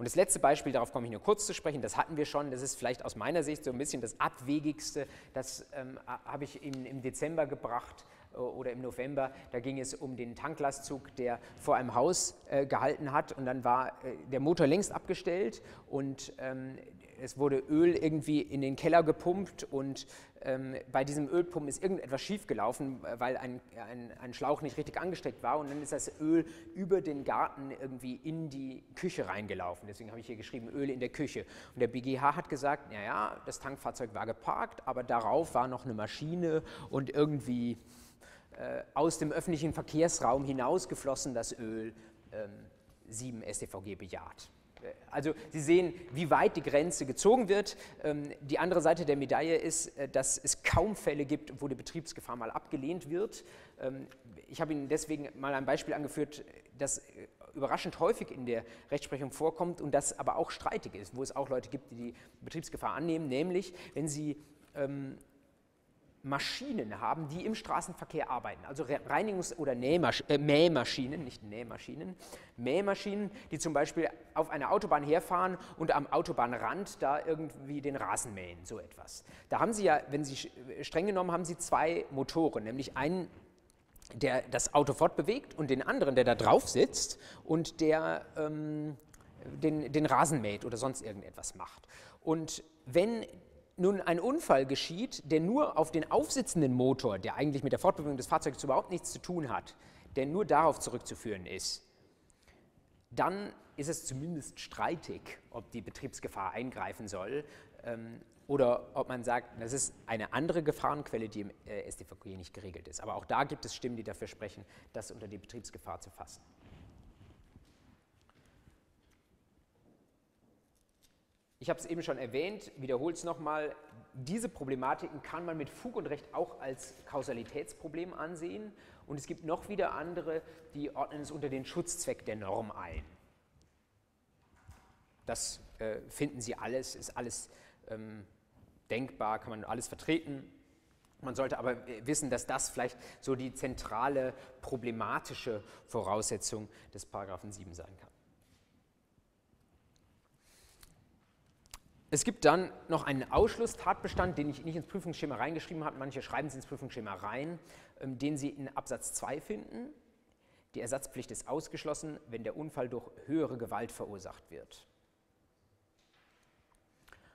Und das letzte Beispiel, darauf komme ich nur kurz zu sprechen, das hatten wir schon, das ist vielleicht aus meiner Sicht so ein bisschen das Abwegigste, das ähm, habe ich im, im Dezember gebracht äh, oder im November, da ging es um den Tanklastzug, der vor einem Haus äh, gehalten hat. Und dann war äh, der Motor längst abgestellt und ähm, es wurde Öl irgendwie in den Keller gepumpt und ähm, bei diesem Ölpumpen ist irgendetwas schiefgelaufen, weil ein, ein, ein, Schlauch nicht richtig angesteckt war und dann ist das Öl über den Garten irgendwie in die Küche reingelaufen. Deswegen habe ich hier geschrieben, Öl in der Küche. Und der BGH hat gesagt, naja, das Tankfahrzeug war geparkt, aber darauf war noch eine Maschine und irgendwie äh, aus dem öffentlichen Verkehrsraum hinausgeflossen das Öl ähm, 7 StVG bejaht. Also Sie sehen, wie weit die Grenze gezogen wird. Ähm, die andere Seite der Medaille ist, äh, dass es kaum Fälle gibt, wo die Betriebsgefahr mal abgelehnt wird. Ähm, ich habe Ihnen deswegen mal ein Beispiel angeführt, das äh, überraschend häufig in der Rechtsprechung vorkommt und das aber auch streitig ist, wo es auch Leute gibt, die die Betriebsgefahr annehmen, nämlich wenn Sie ähm, Maschinen haben, die im Straßenverkehr arbeiten, also Reinigungs- oder Nähmasch äh, Mähmaschinen, nicht Nähmaschinen, Mähmaschinen, die zum Beispiel auf einer Autobahn herfahren und am Autobahnrand da irgendwie den Rasen mähen, so etwas. Da haben Sie ja, wenn Sie streng genommen, haben Sie zwei Motoren, nämlich einen, der das Auto fortbewegt und den anderen, der da drauf sitzt und der ähm, den, den Rasen mäht oder sonst irgendetwas macht. Und wenn nun ein Unfall geschieht, der nur auf den aufsitzenden Motor, der eigentlich mit der Fortbewegung des Fahrzeugs überhaupt nichts zu tun hat, der nur darauf zurückzuführen ist, dann ist es zumindest streitig, ob die Betriebsgefahr eingreifen soll ähm, oder ob man sagt, das ist eine andere Gefahrenquelle, die im äh, StVG nicht geregelt ist. Aber auch da gibt es Stimmen, die dafür sprechen, das unter die Betriebsgefahr zu fassen. Ich habe es eben schon erwähnt, wiederhole es nochmal, diese Problematiken kann man mit Fug und Recht auch als Kausalitätsproblem ansehen und es gibt noch wieder andere, die ordnen es unter den Schutzzweck der Norm ein. Das äh, finden Sie alles, ist alles ähm, denkbar, kann man alles vertreten. Man sollte aber wissen, dass das vielleicht so die zentrale problematische Voraussetzung des Paragraphen 7 sein kann. Es gibt dann noch einen Ausschlusstatbestand, den ich nicht ins Prüfungsschema reingeschrieben habe, manche schreiben es ins Prüfungsschema rein, ähm, den Sie in Absatz 2 finden. Die Ersatzpflicht ist ausgeschlossen, wenn der Unfall durch höhere Gewalt verursacht wird.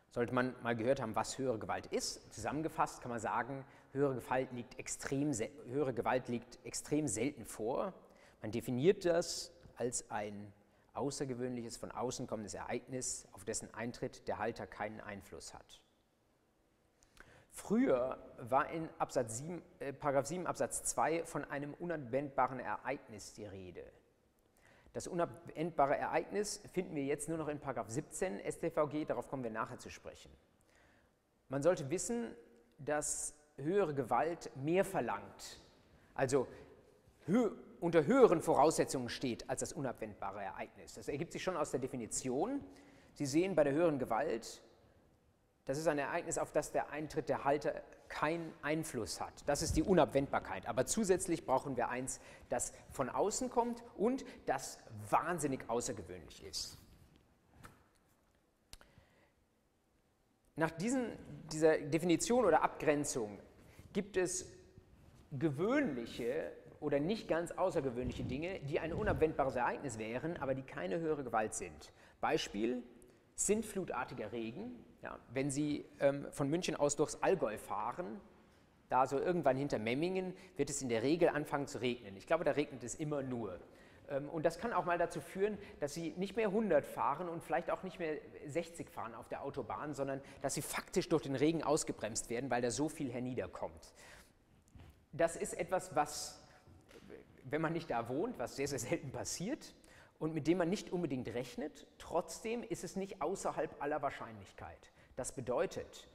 Sollte man mal gehört haben, was höhere Gewalt ist, zusammengefasst kann man sagen, höhere Gewalt liegt extrem, höhere Gewalt liegt extrem selten vor. Man definiert das als ein außergewöhnliches, von außen kommendes Ereignis, auf dessen Eintritt der Halter keinen Einfluss hat. Früher war in Absatz 7, äh, Paragraph 7 Absatz 2 von einem unabwendbaren Ereignis die Rede. Das unabwendbare Ereignis finden wir jetzt nur noch in Paragraph 17 StVG, darauf kommen wir nachher zu sprechen. Man sollte wissen, dass höhere Gewalt mehr verlangt. Also unter höheren Voraussetzungen steht als das unabwendbare Ereignis. Das ergibt sich schon aus der Definition. Sie sehen bei der höheren Gewalt, das ist ein Ereignis, auf das der Eintritt der Halter keinen Einfluss hat. Das ist die Unabwendbarkeit. Aber zusätzlich brauchen wir eins, das von außen kommt und das wahnsinnig außergewöhnlich ist. Nach diesen, dieser Definition oder Abgrenzung gibt es gewöhnliche oder nicht ganz außergewöhnliche Dinge, die ein unabwendbares Ereignis wären, aber die keine höhere Gewalt sind. Beispiel, sintflutartiger Regen. Ja, wenn Sie ähm, von München aus durchs Allgäu fahren, da so irgendwann hinter Memmingen, wird es in der Regel anfangen zu regnen. Ich glaube, da regnet es immer nur. Ähm, und das kann auch mal dazu führen, dass Sie nicht mehr 100 fahren und vielleicht auch nicht mehr 60 fahren auf der Autobahn, sondern dass Sie faktisch durch den Regen ausgebremst werden, weil da so viel herniederkommt. Das ist etwas, was, wenn man nicht da wohnt, was sehr, sehr selten passiert und mit dem man nicht unbedingt rechnet, trotzdem ist es nicht außerhalb aller Wahrscheinlichkeit. Das bedeutet,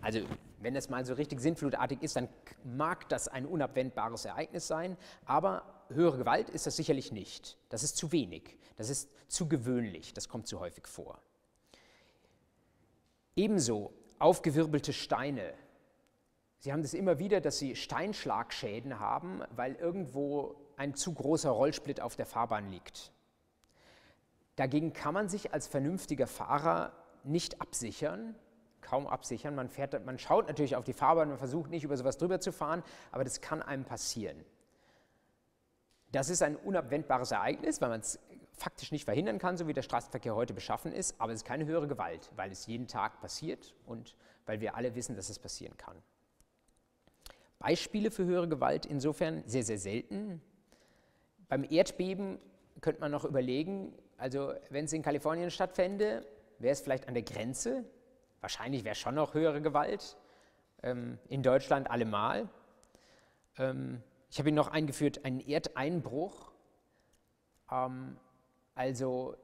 also wenn das mal so richtig sinnflutartig ist, dann mag das ein unabwendbares Ereignis sein, aber höhere Gewalt ist das sicherlich nicht. Das ist zu wenig, das ist zu gewöhnlich, das kommt zu häufig vor. Ebenso aufgewirbelte Steine. Sie haben das immer wieder, dass Sie Steinschlagschäden haben, weil irgendwo ein zu großer Rollsplit auf der Fahrbahn liegt. Dagegen kann man sich als vernünftiger Fahrer nicht absichern, kaum absichern. Man, fährt, man schaut natürlich auf die Fahrbahn, man versucht nicht über sowas drüber zu fahren, aber das kann einem passieren. Das ist ein unabwendbares Ereignis, weil man es faktisch nicht verhindern kann, so wie der Straßenverkehr heute beschaffen ist, aber es ist keine höhere Gewalt, weil es jeden Tag passiert und weil wir alle wissen, dass es passieren kann. Beispiele für höhere Gewalt insofern sehr, sehr selten. Beim Erdbeben könnte man noch überlegen, also wenn es in Kalifornien stattfände, wäre es vielleicht an der Grenze. Wahrscheinlich wäre schon noch höhere Gewalt. Ähm, in Deutschland allemal. Ähm, ich habe ihn noch eingeführt, einen Erdeinbruch. Ähm, also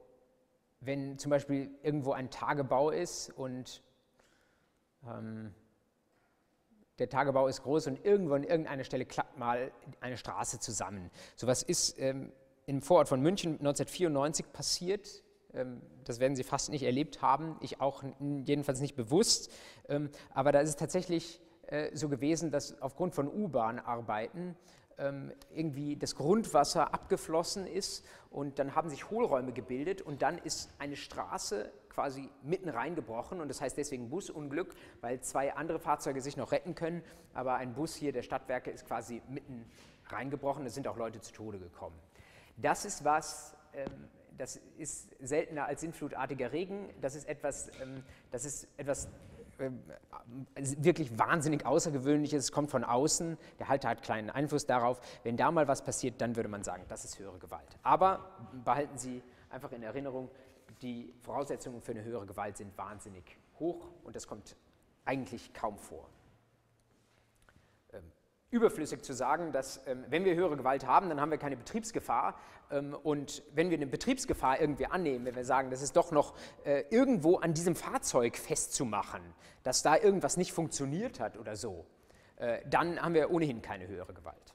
wenn zum Beispiel irgendwo ein Tagebau ist und ähm, der Tagebau ist groß und irgendwo an irgendeiner Stelle klappt mal eine Straße zusammen. So was ist ähm, im Vorort von München 1994 passiert. Ähm, das werden Sie fast nicht erlebt haben, ich auch jedenfalls nicht bewusst. Ähm, aber da ist es tatsächlich äh, so gewesen, dass aufgrund von U-Bahn-Arbeiten irgendwie das Grundwasser abgeflossen ist und dann haben sich Hohlräume gebildet und dann ist eine Straße quasi mitten reingebrochen und das heißt deswegen Busunglück, weil zwei andere Fahrzeuge sich noch retten können, aber ein Bus hier der Stadtwerke ist quasi mitten reingebrochen, es sind auch Leute zu Tode gekommen. Das ist was, ähm, das ist seltener als sinnflutartiger Regen, das ist etwas, ähm, das ist etwas ähm, wirklich wahnsinnig Außergewöhnliches, es kommt von außen, der Halter hat kleinen Einfluss darauf. Wenn da mal was passiert, dann würde man sagen, das ist höhere Gewalt. Aber behalten Sie einfach in Erinnerung, die Voraussetzungen für eine höhere Gewalt sind wahnsinnig hoch und das kommt eigentlich kaum vor überflüssig zu sagen, dass ähm, wenn wir höhere Gewalt haben, dann haben wir keine Betriebsgefahr. Ähm, und wenn wir eine Betriebsgefahr irgendwie annehmen, wenn wir sagen, das ist doch noch äh, irgendwo an diesem Fahrzeug festzumachen, dass da irgendwas nicht funktioniert hat oder so, äh, dann haben wir ohnehin keine höhere Gewalt.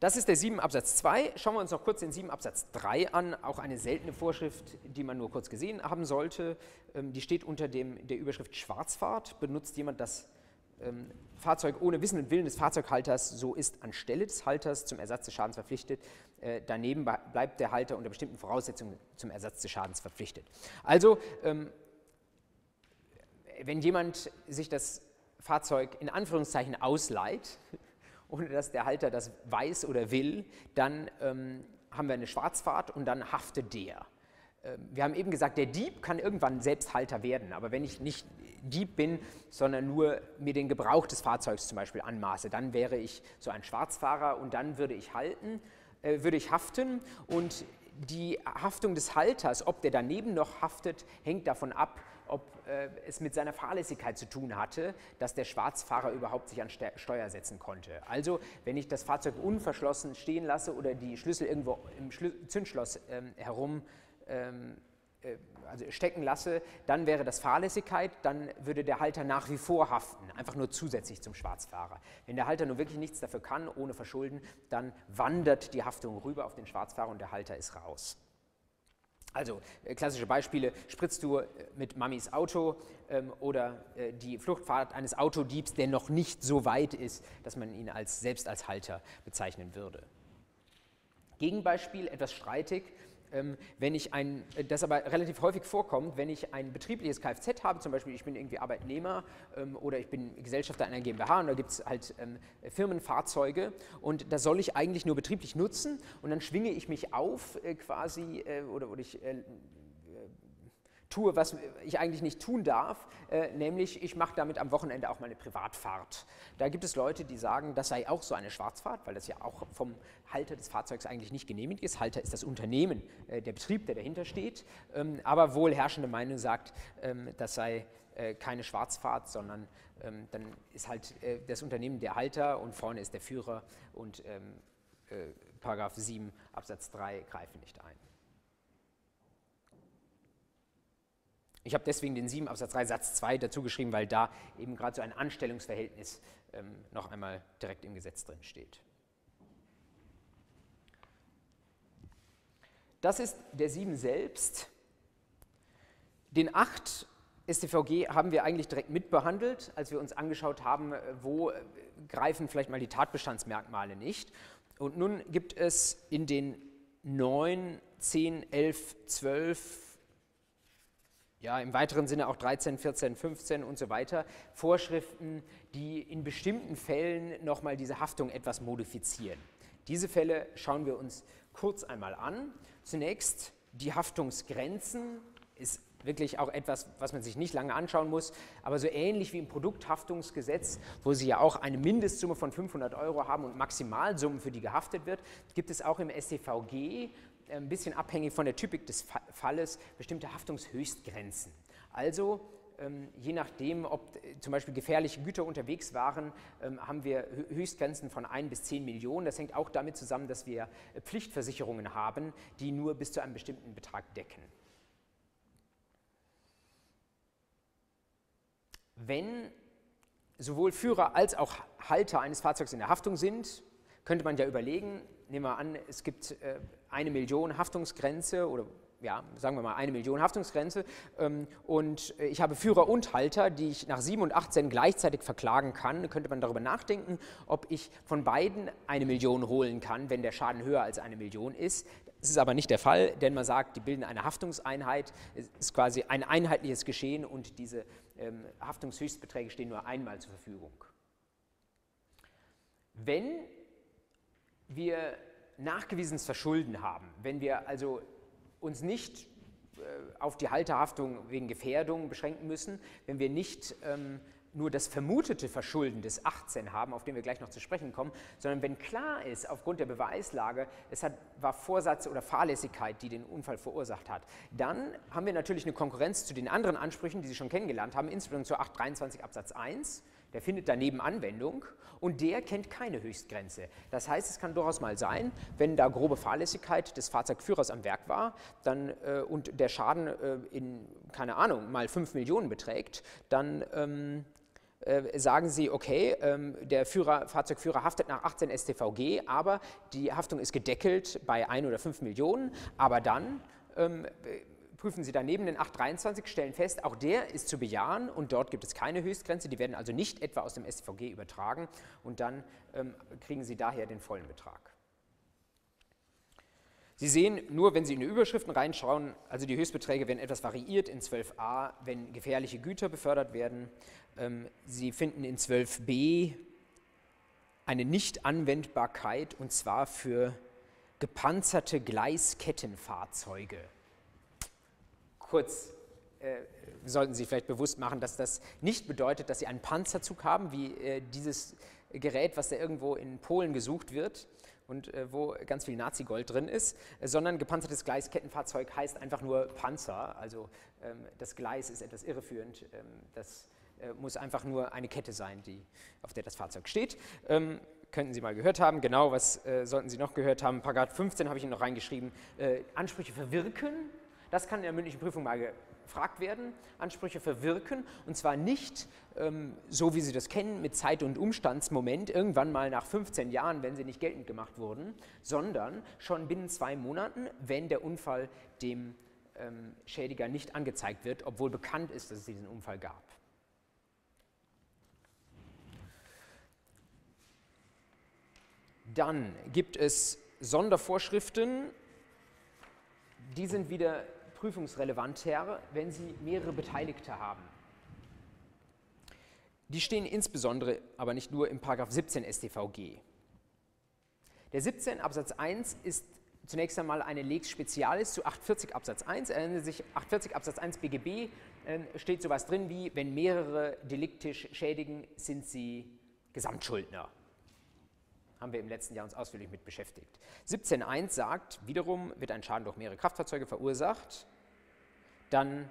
Das ist der 7 Absatz 2. Schauen wir uns noch kurz den 7 Absatz 3 an, auch eine seltene Vorschrift, die man nur kurz gesehen haben sollte. Ähm, die steht unter dem, der Überschrift Schwarzfahrt. Benutzt jemand das ähm, Fahrzeug ohne Wissen und Willen des Fahrzeughalters so ist anstelle des Halters zum Ersatz des Schadens verpflichtet. Äh, daneben bleibt der Halter unter bestimmten Voraussetzungen zum Ersatz des Schadens verpflichtet. Also, ähm, wenn jemand sich das Fahrzeug in Anführungszeichen ausleiht, ohne dass der Halter das weiß oder will, dann ähm, haben wir eine Schwarzfahrt und dann haftet der. Ähm, wir haben eben gesagt, der Dieb kann irgendwann selbst Halter werden, aber wenn ich nicht Dieb bin, sondern nur mir den Gebrauch des Fahrzeugs zum Beispiel anmaße, dann wäre ich so ein Schwarzfahrer und dann würde ich halten, äh, würde ich haften und die Haftung des Halters, ob der daneben noch haftet, hängt davon ab, ob äh, es mit seiner Fahrlässigkeit zu tun hatte, dass der Schwarzfahrer überhaupt sich an Ste Steuer setzen konnte. Also, wenn ich das Fahrzeug unverschlossen stehen lasse oder die Schlüssel irgendwo im Schlü Zündschloss ähm, herum ähm, äh, also stecken lasse, dann wäre das Fahrlässigkeit, dann würde der Halter nach wie vor haften, einfach nur zusätzlich zum Schwarzfahrer. Wenn der Halter nur wirklich nichts dafür kann, ohne Verschulden, dann wandert die Haftung rüber auf den Schwarzfahrer und der Halter ist raus. Also äh, klassische Beispiele, spritzt du äh, mit Mamis Auto ähm, oder äh, die Fluchtfahrt eines Autodiebs, der noch nicht so weit ist, dass man ihn als, selbst als Halter bezeichnen würde. Gegenbeispiel, etwas streitig, wenn ich ein, das aber relativ häufig vorkommt, wenn ich ein betriebliches Kfz habe, zum Beispiel ich bin irgendwie Arbeitnehmer ähm, oder ich bin Gesellschafter einer GmbH und da gibt es halt ähm, Firmenfahrzeuge und da soll ich eigentlich nur betrieblich nutzen und dann schwinge ich mich auf äh, quasi äh, oder, oder ich äh, tue, was ich eigentlich nicht tun darf, äh, nämlich ich mache damit am Wochenende auch mal eine Privatfahrt. Da gibt es Leute, die sagen, das sei auch so eine Schwarzfahrt, weil das ja auch vom Halter des Fahrzeugs eigentlich nicht genehmigt ist. Halter ist das Unternehmen, äh, der Betrieb, der dahinter steht. Ähm, aber wohl herrschende Meinung sagt, ähm, das sei äh, keine Schwarzfahrt, sondern ähm, dann ist halt äh, das Unternehmen der Halter und vorne ist der Führer und ähm, äh, Paragraph 7 Absatz 3 greifen nicht ein. Ich habe deswegen den 7 Absatz 3 Satz 2 dazu geschrieben, weil da eben gerade so ein Anstellungsverhältnis ähm, noch einmal direkt im Gesetz drin steht. Das ist der 7 selbst. Den 8 StVG haben wir eigentlich direkt mitbehandelt, als wir uns angeschaut haben, äh, wo äh, greifen vielleicht mal die Tatbestandsmerkmale nicht. Und nun gibt es in den 9, 10, 11, 12, ja, im weiteren Sinne auch 13, 14, 15 und so weiter, Vorschriften, die in bestimmten Fällen nochmal diese Haftung etwas modifizieren. Diese Fälle schauen wir uns kurz einmal an. Zunächst die Haftungsgrenzen ist wirklich auch etwas, was man sich nicht lange anschauen muss, aber so ähnlich wie im Produkthaftungsgesetz, wo Sie ja auch eine Mindestsumme von 500 Euro haben und Maximalsummen, für die gehaftet wird, gibt es auch im StVG ein bisschen abhängig von der Typik des Falles, bestimmte Haftungshöchstgrenzen. Also ähm, je nachdem, ob äh, zum Beispiel gefährliche Güter unterwegs waren, ähm, haben wir Höchstgrenzen von 1 bis 10 Millionen. Das hängt auch damit zusammen, dass wir äh, Pflichtversicherungen haben, die nur bis zu einem bestimmten Betrag decken. Wenn sowohl Führer als auch Halter eines Fahrzeugs in der Haftung sind, könnte man ja überlegen, nehmen wir an, es gibt äh, eine Million Haftungsgrenze oder ja, sagen wir mal eine Million Haftungsgrenze ähm, und äh, ich habe Führer und Halter, die ich nach 7 und 18 gleichzeitig verklagen kann, könnte man darüber nachdenken, ob ich von beiden eine Million holen kann, wenn der Schaden höher als eine Million ist. Das ist aber nicht der Fall, denn man sagt, die bilden eine Haftungseinheit, es ist quasi ein einheitliches Geschehen und diese ähm, Haftungshöchstbeträge stehen nur einmal zur Verfügung. Wenn wir nachgewiesenes Verschulden haben, wenn wir also uns nicht äh, auf die Halterhaftung wegen Gefährdung beschränken müssen, wenn wir nicht ähm, nur das vermutete Verschulden des 18 haben, auf den wir gleich noch zu sprechen kommen, sondern wenn klar ist, aufgrund der Beweislage, es hat, war Vorsatz oder Fahrlässigkeit, die den Unfall verursacht hat, dann haben wir natürlich eine Konkurrenz zu den anderen Ansprüchen, die Sie schon kennengelernt haben, insbesondere zu 823 Absatz 1 der findet daneben Anwendung und der kennt keine Höchstgrenze. Das heißt, es kann durchaus mal sein, wenn da grobe Fahrlässigkeit des Fahrzeugführers am Werk war dann, äh, und der Schaden äh, in, keine Ahnung, mal 5 Millionen beträgt, dann ähm, äh, sagen Sie, okay, ähm, der Führer, Fahrzeugführer haftet nach 18 StVG, aber die Haftung ist gedeckelt bei 1 oder 5 Millionen, aber dann ähm, prüfen Sie daneben den 823, stellen fest, auch der ist zu bejahen und dort gibt es keine Höchstgrenze, die werden also nicht etwa aus dem SVG übertragen und dann ähm, kriegen Sie daher den vollen Betrag. Sie sehen nur, wenn Sie in die Überschriften reinschauen, also die Höchstbeträge werden etwas variiert in 12a, wenn gefährliche Güter befördert werden. Ähm, Sie finden in 12b eine Nichtanwendbarkeit und zwar für gepanzerte Gleiskettenfahrzeuge kurz äh, sollten Sie vielleicht bewusst machen, dass das nicht bedeutet, dass Sie einen Panzerzug haben, wie äh, dieses Gerät, was da irgendwo in Polen gesucht wird und äh, wo ganz viel Nazi-Gold drin ist, sondern gepanzertes Gleiskettenfahrzeug heißt einfach nur Panzer. Also ähm, das Gleis ist etwas irreführend. Ähm, das äh, muss einfach nur eine Kette sein, die, auf der das Fahrzeug steht. Ähm, könnten Sie mal gehört haben. Genau, was äh, sollten Sie noch gehört haben? Paragraph 15 habe ich Ihnen noch reingeschrieben. Äh, Ansprüche verwirken das kann in der mündlichen Prüfung mal gefragt werden. Ansprüche verwirken und zwar nicht ähm, so, wie Sie das kennen, mit Zeit- und Umstandsmoment, irgendwann mal nach 15 Jahren, wenn sie nicht geltend gemacht wurden, sondern schon binnen zwei Monaten, wenn der Unfall dem ähm, Schädiger nicht angezeigt wird, obwohl bekannt ist, dass es diesen Unfall gab. Dann gibt es Sondervorschriften die sind wieder prüfungsrelevanter, wenn sie mehrere Beteiligte haben. Die stehen insbesondere, aber nicht nur im 17 StVG. Der 17 Absatz 1 ist zunächst einmal eine Lex Specialis zu 840 Absatz 1. Erinnern Sie sich, 840 Absatz 1 BGB äh, steht sowas drin wie, wenn mehrere deliktisch schädigen, sind sie Gesamtschuldner. Haben wir im letzten Jahr uns ausführlich mit beschäftigt. 17.1 sagt, wiederum wird ein Schaden durch mehrere Kraftfahrzeuge verursacht, dann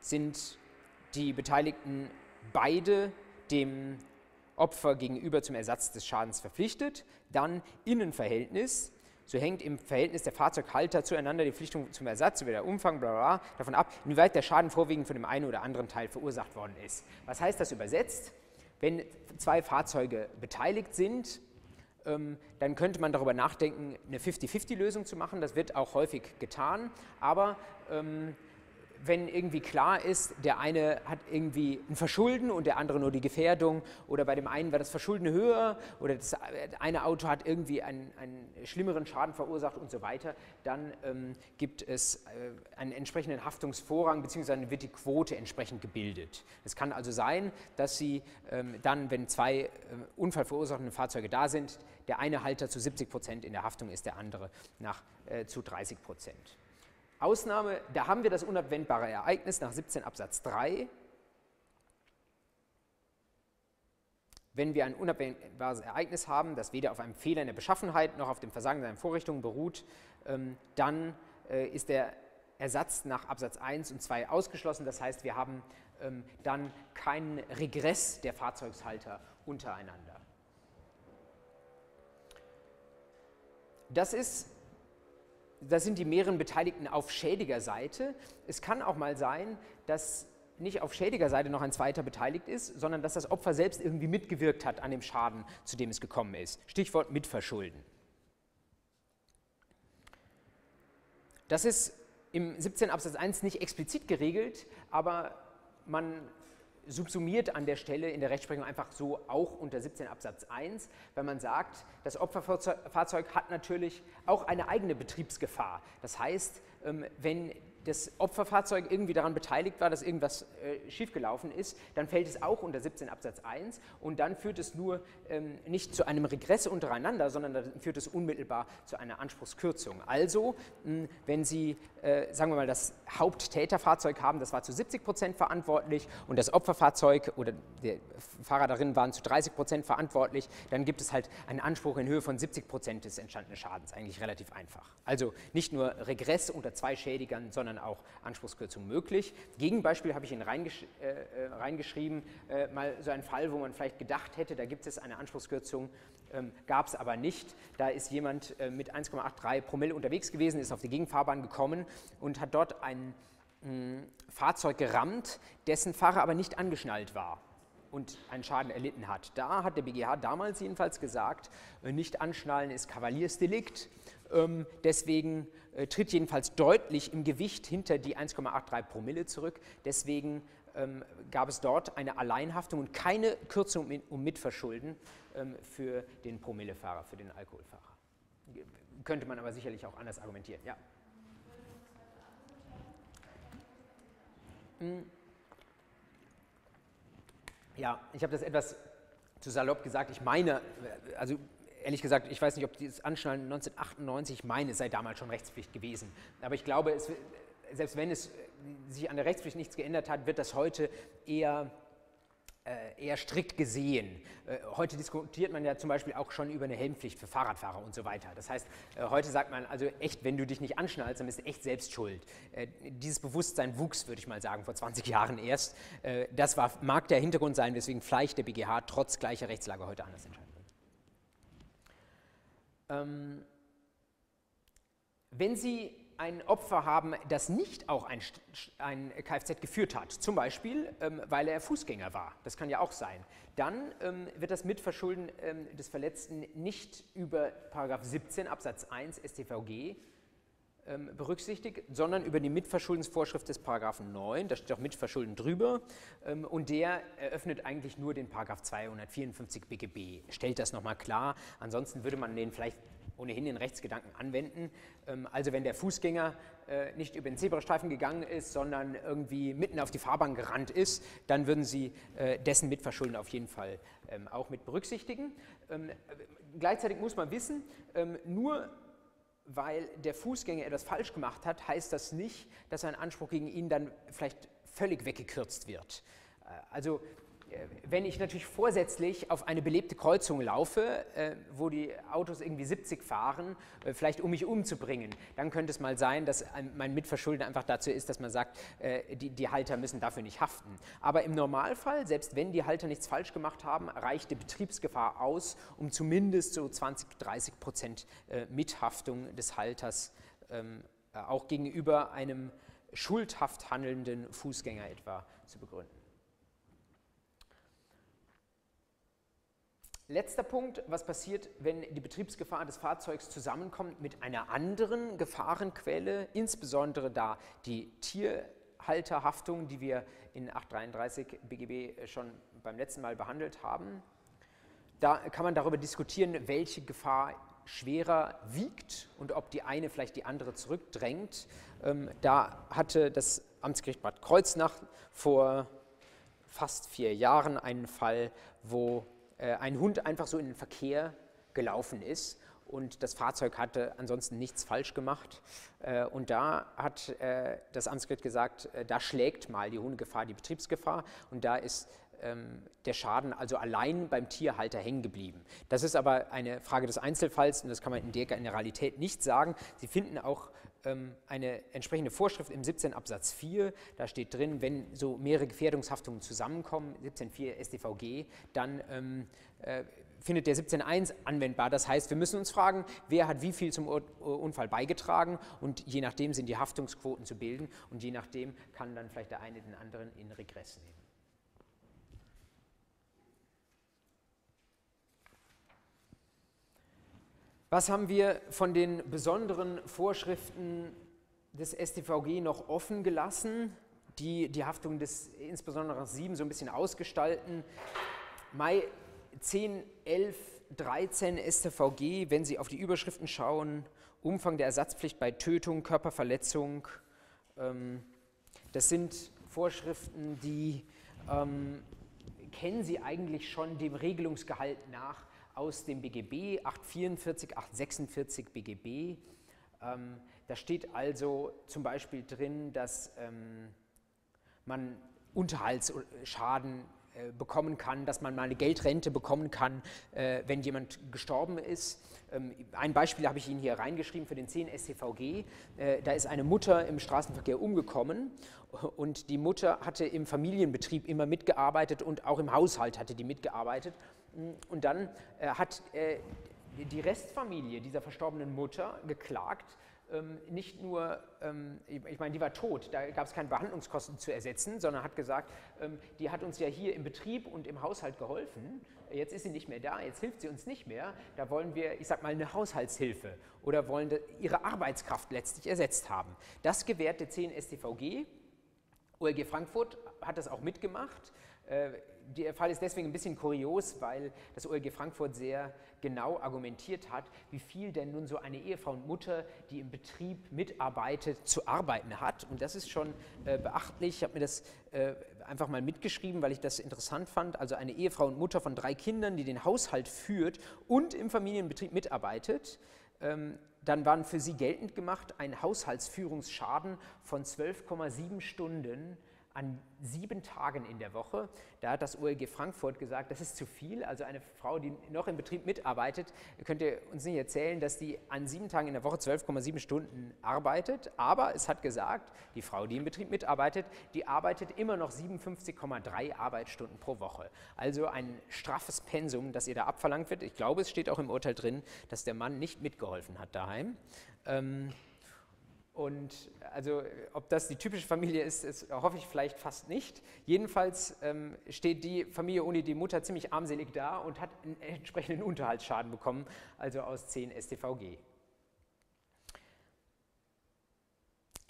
sind die Beteiligten beide dem Opfer gegenüber zum Ersatz des Schadens verpflichtet. Dann Innenverhältnis. So hängt im Verhältnis der Fahrzeughalter zueinander die Pflichtung zum Ersatz über der Umfang bla bla, davon ab, inwieweit der Schaden vorwiegend von dem einen oder anderen Teil verursacht worden ist. Was heißt das übersetzt? Wenn zwei Fahrzeuge beteiligt sind, ähm, dann könnte man darüber nachdenken, eine 50-50-Lösung zu machen. Das wird auch häufig getan, aber ähm, wenn irgendwie klar ist, der eine hat irgendwie ein Verschulden und der andere nur die Gefährdung oder bei dem einen war das Verschulden höher oder das eine Auto hat irgendwie einen, einen schlimmeren Schaden verursacht und so weiter, dann ähm, gibt es äh, einen entsprechenden Haftungsvorrang bzw. wird die Quote entsprechend gebildet. Es kann also sein, dass Sie ähm, dann, wenn zwei äh, unfallverursachende Fahrzeuge da sind, der eine Halter zu 70 Prozent in der Haftung ist, der andere nach, äh, zu 30 Prozent. Ausnahme, da haben wir das unabwendbare Ereignis nach 17 Absatz 3. Wenn wir ein unabwendbares Ereignis haben, das weder auf einem Fehler in der Beschaffenheit noch auf dem Versagen seiner Vorrichtungen beruht, ähm, dann äh, ist der Ersatz nach Absatz 1 und 2 ausgeschlossen. Das heißt, wir haben ähm, dann keinen Regress der Fahrzeugshalter untereinander. Das ist das sind die mehreren Beteiligten auf Schädigerseite. Es kann auch mal sein, dass nicht auf Schädigerseite noch ein zweiter beteiligt ist, sondern dass das Opfer selbst irgendwie mitgewirkt hat an dem Schaden, zu dem es gekommen ist. Stichwort Mitverschulden. Das ist im 17 Absatz 1 nicht explizit geregelt, aber man subsumiert an der Stelle in der Rechtsprechung einfach so auch unter 17 Absatz 1, weil man sagt, das Opferfahrzeug hat natürlich auch eine eigene Betriebsgefahr. Das heißt, ähm, wenn das Opferfahrzeug irgendwie daran beteiligt war, dass irgendwas äh, schiefgelaufen ist, dann fällt es auch unter 17 Absatz 1 und dann führt es nur ähm, nicht zu einem Regress untereinander, sondern dann führt es unmittelbar zu einer Anspruchskürzung. Also, mh, wenn Sie, äh, sagen wir mal, das Haupttäterfahrzeug haben, das war zu 70 Prozent verantwortlich und das Opferfahrzeug oder der Fahrer darin waren zu 30 Prozent verantwortlich, dann gibt es halt einen Anspruch in Höhe von 70 Prozent des entstandenen Schadens. Eigentlich relativ einfach. Also nicht nur Regress unter zwei Schädigern, sondern auch Anspruchskürzung möglich. Gegenbeispiel habe ich Ihnen reingesch äh, äh, reingeschrieben, äh, mal so ein Fall, wo man vielleicht gedacht hätte, da gibt es eine Anspruchskürzung, ähm, gab es aber nicht. Da ist jemand äh, mit 1,83 Promille unterwegs gewesen, ist auf die Gegenfahrbahn gekommen und hat dort ein mh, hm, Fahrzeug gerammt, dessen Fahrer aber nicht angeschnallt war und einen Schaden erlitten hat. Da hat der BGH damals jedenfalls gesagt, äh, nicht anschnallen ist Kavaliersdelikt. Ähm, deswegen äh, tritt jedenfalls deutlich im Gewicht hinter die 1,83 Promille zurück. Deswegen ähm, gab es dort eine Alleinhaftung und keine Kürzung um Mitverschulden ähm, für den Promillefahrer, für den Alkoholfahrer. Könnte man aber sicherlich auch anders argumentieren. Ja. Hm. Ja, ich habe das etwas zu salopp gesagt. Ich meine, also ehrlich gesagt, ich weiß nicht, ob dieses Anschnallen 1998, ich meine, es sei damals schon Rechtspflicht gewesen. Aber ich glaube, es, selbst wenn es sich an der Rechtspflicht nichts geändert hat, wird das heute eher äh, eher strikt gesehen. Äh, heute diskutiert man ja zum Beispiel auch schon über eine Helmpflicht für Fahrradfahrer und so weiter. Das heißt, äh, heute sagt man also echt, wenn du dich nicht anschnallst, dann bist du echt selbst schuld. Dieses Bewusstsein wuchs, würde ich mal sagen, vor 20 Jahren erst. Das war, mag der Hintergrund sein, weswegen vielleicht der BGH trotz gleicher Rechtslage heute anders entscheidet. Ähm, wenn Sie ein Opfer haben, das nicht auch ein, ein Kfz geführt hat, zum Beispiel, ähm, weil er Fußgänger war, das kann ja auch sein, dann ähm, wird das Mitverschulden ähm, des Verletzten nicht über 17 Absatz 1 StVG berücksichtigt, sondern über die Mitverschuldensvorschrift des Paragraphen 9, da steht auch Mitverschulden drüber, ähm, und der eröffnet eigentlich nur den Paragraph 254 BGB, stellt das nochmal klar, ansonsten würde man den vielleicht ohnehin den Rechtsgedanken anwenden. Ähm, also wenn der Fußgänger äh, nicht über den Zebrastreifen gegangen ist, sondern irgendwie mitten auf die Fahrbahn gerannt ist, dann würden Sie äh, dessen Mitverschulden auf jeden Fall ähm, auch mit berücksichtigen. Ähm, gleichzeitig muss man wissen, nur weil der Fußgänger etwas falsch gemacht hat, heißt das nicht, dass ein Anspruch gegen ihn dann vielleicht völlig weggekürzt wird. Äh, also wenn ich natürlich vorsätzlich auf eine belebte Kreuzung laufe, äh, wo die Autos irgendwie 70 fahren, äh, vielleicht um mich umzubringen, dann könnte es mal sein, dass mein Mitverschulden einfach dazu ist, dass man sagt, äh, die, die, Halter müssen dafür nicht haften. Aber im Normalfall, selbst wenn die Halter nichts falsch gemacht haben, reicht die Betriebsgefahr aus, um zumindest so 20, 30 Prozent Mithaftung des Halters ähm, äh, auch gegenüber einem schuldhaft handelnden Fußgänger etwa zu begründen. Letzter Punkt, was passiert, wenn die Betriebsgefahr des Fahrzeugs zusammenkommt mit einer anderen Gefahrenquelle, insbesondere da die Tierhalterhaftung, die wir in 833 BGB schon beim letzten Mal behandelt haben. Da kann man darüber diskutieren, welche Gefahr schwerer wiegt und ob die eine vielleicht die andere zurückdrängt. Ähm, da hatte das Amtsgericht Bad Kreuznach vor fast vier Jahren einen Fall, wo äh, ein Hund einfach so in den Verkehr gelaufen ist und das Fahrzeug hatte ansonsten nichts falsch gemacht. Äh, und da hat äh, das Amtsgericht gesagt, da schlägt mal die Hundegefahr die Betriebsgefahr und da ist ähm, der Schaden also allein beim Tierhalter hängen geblieben. Das ist aber eine Frage des Einzelfalls und das kann man in der Generalität nicht sagen. Sie finden auch eine entsprechende Vorschrift im 17 Absatz 4. Da steht drin, wenn so mehrere Gefährdungshaftungen zusammenkommen, 17.4 StVG, dann ähm, äh, findet der 17.1 anwendbar. Das heißt, wir müssen uns fragen, wer hat wie viel zum Unfall beigetragen und je nachdem sind die Haftungsquoten zu bilden und je nachdem kann dann vielleicht der eine den anderen in Regress nehmen. Was haben wir von den besonderen Vorschriften des StVG noch offen gelassen, die die Haftung des insbesondere 7 so ein bisschen ausgestalten? Mai 10, 11, 13 StVG, wenn Sie auf die Überschriften schauen, Umfang der Ersatzpflicht bei Tötung, Körperverletzung, ähm, das sind Vorschriften, die ähm, kennen Sie eigentlich schon dem Regelungsgehalt nach aus dem BGB 844, 846 BGB. Ähm, da steht also zum Beispiel drin, dass ähm, man Unterhaltsschaden bekommen kann, dass man mal eine Geldrente bekommen kann, äh, wenn jemand gestorben ist. Ähm, ein Beispiel habe ich Ihnen hier reingeschrieben für den 10 StVG. Äh, da ist eine Mutter im Straßenverkehr umgekommen und die Mutter hatte im Familienbetrieb immer mitgearbeitet und auch im Haushalt hatte die mitgearbeitet. Und dann hat die Restfamilie dieser verstorbenen Mutter geklagt, ähm, nicht nur, ähm, ich meine, die war tot, da gab es keine Behandlungskosten zu ersetzen, sondern hat gesagt, ähm, die hat uns ja hier im Betrieb und im Haushalt geholfen, jetzt ist sie nicht mehr da, jetzt hilft sie uns nicht mehr, da wollen wir, ich sag mal, eine Haushaltshilfe oder wollen ihre Arbeitskraft letztlich ersetzt haben. Das gewährte 10 StVG, OLG Frankfurt hat das auch mitgemacht. Äh, der Fall ist deswegen ein bisschen kurios, weil das OLG Frankfurt sehr genau argumentiert hat, wie viel denn nun so eine Ehefrau und Mutter, die im Betrieb mitarbeitet, zu arbeiten hat. Und das ist schon äh, beachtlich. Ich habe mir das äh, einfach mal mitgeschrieben, weil ich das interessant fand. Also eine Ehefrau und Mutter von drei Kindern, die den Haushalt führt und im Familienbetrieb mitarbeitet. Ähm, dann waren für sie geltend gemacht ein Haushaltsführungsschaden von 12,7 Stunden an sieben Tagen in der Woche. Da hat das OLG Frankfurt gesagt, das ist zu viel. Also eine Frau, die noch im Betrieb mitarbeitet, könnte uns nicht erzählen, dass die an sieben Tagen in der Woche 12,7 Stunden arbeitet. Aber es hat gesagt, die Frau, die im Betrieb mitarbeitet, die arbeitet immer noch 57,3 Arbeitsstunden pro Woche. Also ein straffes Pensum, das ihr da abverlangt wird. Ich glaube, es steht auch im Urteil drin, dass der Mann nicht mitgeholfen hat daheim. Ähm, und also, ob das die typische Familie ist, ist hoffe ich vielleicht fast nicht. Jedenfalls ähm, steht die Familie ohne die Mutter ziemlich armselig da und hat einen entsprechenden Unterhaltsschaden bekommen, also aus 10 StVG.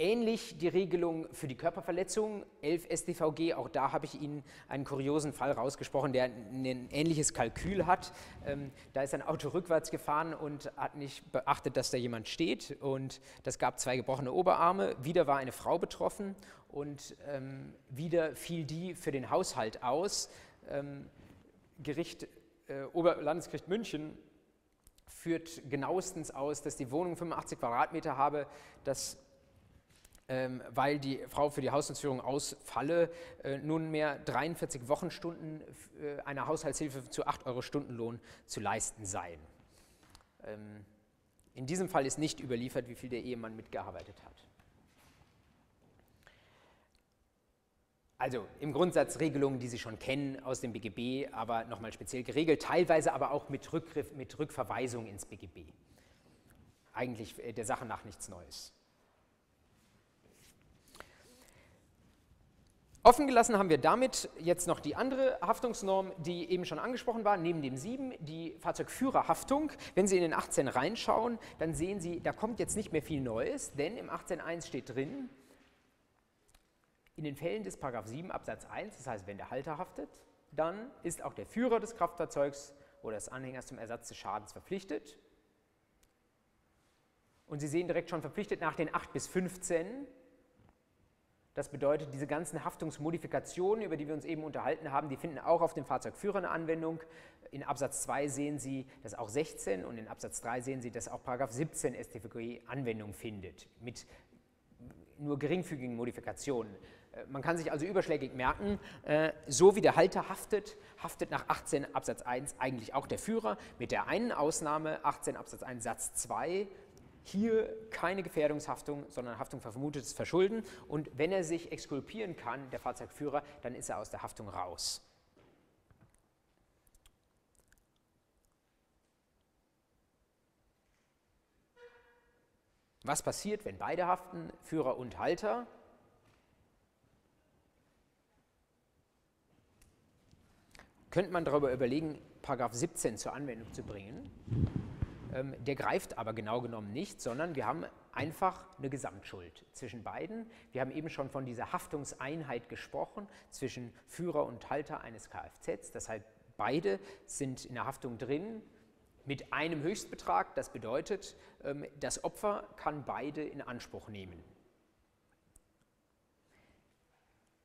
Ähnlich die Regelung für die Körperverletzung, 11 StVG, auch da habe ich Ihnen einen kuriosen Fall rausgesprochen, der ein ähnliches Kalkül hat. Ähm, da ist ein Auto rückwärts gefahren und hat nicht beachtet, dass da jemand steht und das gab zwei gebrochene Oberarme. Wieder war eine Frau betroffen und ähm, wieder fiel die für den Haushalt aus. Ähm, Gericht, äh, Oberlandesgericht München führt genauestens aus, dass die Wohnung 85 Quadratmeter habe, dass weil die Frau für die Haushaltsführung ausfalle, äh, nunmehr 43 Wochenstunden äh, einer Haushaltshilfe zu 8 Euro Stundenlohn zu leisten seien. Ähm, in diesem Fall ist nicht überliefert, wie viel der Ehemann mitgearbeitet hat. Also im Grundsatz Regelungen, die Sie schon kennen aus dem BGB, aber nochmal speziell geregelt, teilweise aber auch mit, Rückgriff, mit Rückverweisung ins BGB. Eigentlich äh, der Sache nach nichts Neues. Offen gelassen haben wir damit jetzt noch die andere Haftungsnorm, die eben schon angesprochen war, neben dem 7, die Fahrzeugführerhaftung. Wenn Sie in den 18 reinschauen, dann sehen Sie, da kommt jetzt nicht mehr viel Neues, denn im 18.1 steht drin, in den Fällen des 7 Absatz 1, das heißt, wenn der Halter haftet, dann ist auch der Führer des Kraftfahrzeugs oder des Anhängers zum Ersatz des Schadens verpflichtet. Und Sie sehen direkt schon verpflichtet nach den 8 bis 15 das bedeutet, diese ganzen Haftungsmodifikationen, über die wir uns eben unterhalten haben, die finden auch auf den Fahrzeugführern eine Anwendung. In Absatz 2 sehen Sie, dass auch 16 und in Absatz 3 sehen Sie, dass auch 17 StVG Anwendung findet, mit nur geringfügigen Modifikationen. Äh, man kann sich also überschlägig merken, äh, so wie der Halter haftet, haftet nach 18 Absatz 1 eigentlich auch der Führer, mit der einen Ausnahme 18 Absatz 1 Satz 2 hier keine Gefährdungshaftung, sondern Haftung für vermutetes Verschulden. Und wenn er sich exkulpieren kann, der Fahrzeugführer, dann ist er aus der Haftung raus. Was passiert, wenn beide haften, Führer und Halter? Könnte man darüber überlegen, Paragraph 17 zur Anwendung zu bringen? Ähm, der greift aber genau genommen nicht, sondern wir haben einfach eine Gesamtschuld zwischen beiden. Wir haben eben schon von dieser Haftungseinheit gesprochen zwischen Führer und Halter eines Kfz. Das heißt, beide sind in der Haftung drin mit einem Höchstbetrag. Das bedeutet, ähm, das Opfer kann beide in Anspruch nehmen.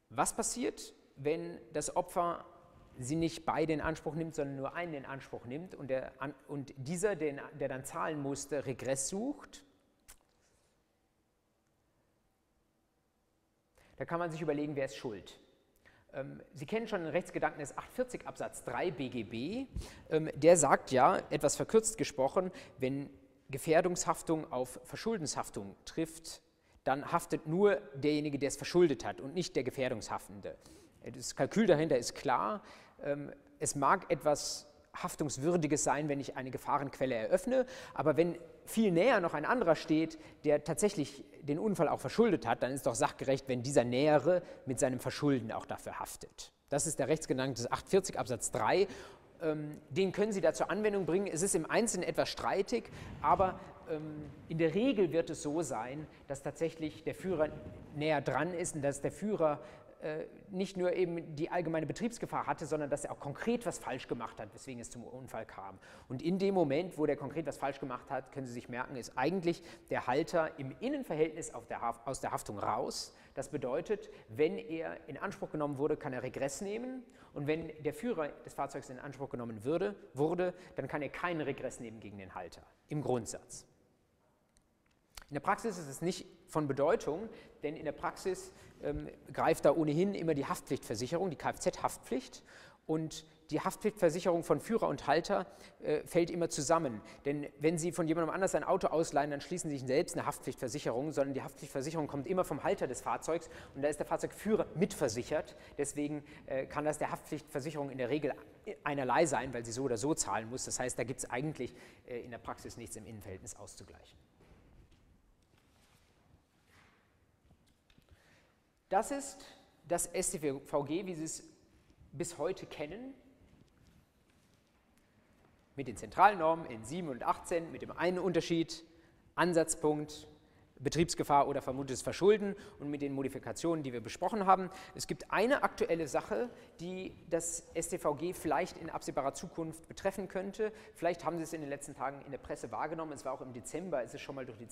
Was passiert, wenn das Opfer sie nicht beide in Anspruch nimmt, sondern nur einen in Anspruch nimmt und, der, und dieser, den, der dann zahlen musste, Regress sucht, da kann man sich überlegen, wer ist schuld. Ähm, sie kennen schon den Rechtsgedanken des 840 Absatz 3 BGB. Ähm, der sagt ja, etwas verkürzt gesprochen, wenn Gefährdungshaftung auf Verschuldenshaftung trifft, dann haftet nur derjenige, der es verschuldet hat und nicht der Gefährdungshaftende. Das Kalkül dahinter ist klar. Ähm, es mag etwas Haftungswürdiges sein, wenn ich eine Gefahrenquelle eröffne, aber wenn viel näher noch ein anderer steht, der tatsächlich den Unfall auch verschuldet hat, dann ist doch sachgerecht, wenn dieser Nähere mit seinem Verschulden auch dafür haftet. Das ist der Rechtsgedanke des 840 Absatz 3. Ähm, den können Sie da zur Anwendung bringen. Es ist im Einzelnen etwas streitig, aber ähm, in der Regel wird es so sein, dass tatsächlich der Führer näher dran ist und dass der Führer nicht nur eben die allgemeine Betriebsgefahr hatte, sondern dass er auch konkret was falsch gemacht hat, weswegen es zum Unfall kam. Und in dem Moment, wo der konkret was falsch gemacht hat, können Sie sich merken, ist eigentlich der Halter im Innenverhältnis der aus der Haftung raus. Das bedeutet, wenn er in Anspruch genommen wurde, kann er Regress nehmen. Und wenn der Führer des Fahrzeugs in Anspruch genommen würde, wurde, dann kann er keinen Regress nehmen gegen den Halter, im Grundsatz. In der Praxis ist es nicht von Bedeutung, denn in der Praxis ähm, greift da ohnehin immer die Haftpflichtversicherung, die Kfz-Haftpflicht. Und die Haftpflichtversicherung von Führer und Halter äh, fällt immer zusammen. Denn wenn Sie von jemandem anders ein Auto ausleihen, dann schließen Sie sich selbst eine Haftpflichtversicherung, sondern die Haftpflichtversicherung kommt immer vom Halter des Fahrzeugs und da ist der Fahrzeugführer mitversichert. Deswegen äh, kann das der Haftpflichtversicherung in der Regel einerlei sein, weil sie so oder so zahlen muss. Das heißt, da gibt es eigentlich äh, in der Praxis nichts im Innenverhältnis auszugleichen. Das ist das StVG, wie Sie es bis heute kennen, mit den Zentralnormen in 7 und 18, mit dem einen Unterschied, Ansatzpunkt, Betriebsgefahr oder vermutetes Verschulden und mit den Modifikationen, die wir besprochen haben. Es gibt eine aktuelle Sache, die das StVG vielleicht in absehbarer Zukunft betreffen könnte. Vielleicht haben Sie es in den letzten Tagen in der Presse wahrgenommen. Es war auch im Dezember, es ist schon mal durch die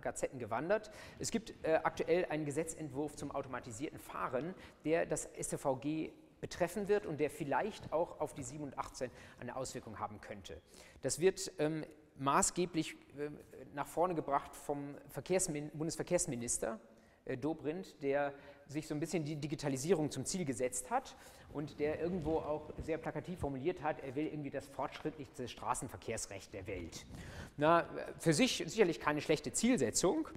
Gazetten gewandert. Es gibt äh, aktuell einen Gesetzentwurf zum automatisierten Fahren, der das StVG betreffen wird und der vielleicht auch auf die 7 und 18 eine Auswirkung haben könnte. Das wird ähm, maßgeblich äh, nach vorne gebracht vom Verkehrsmin Bundesverkehrsminister äh, Dobrindt, der sich so ein bisschen die Digitalisierung zum Ziel gesetzt hat und der irgendwo auch sehr plakativ formuliert hat, er will irgendwie das fortschrittlichste Straßenverkehrsrecht der Welt. Na, für sich sicherlich keine schlechte Zielsetzung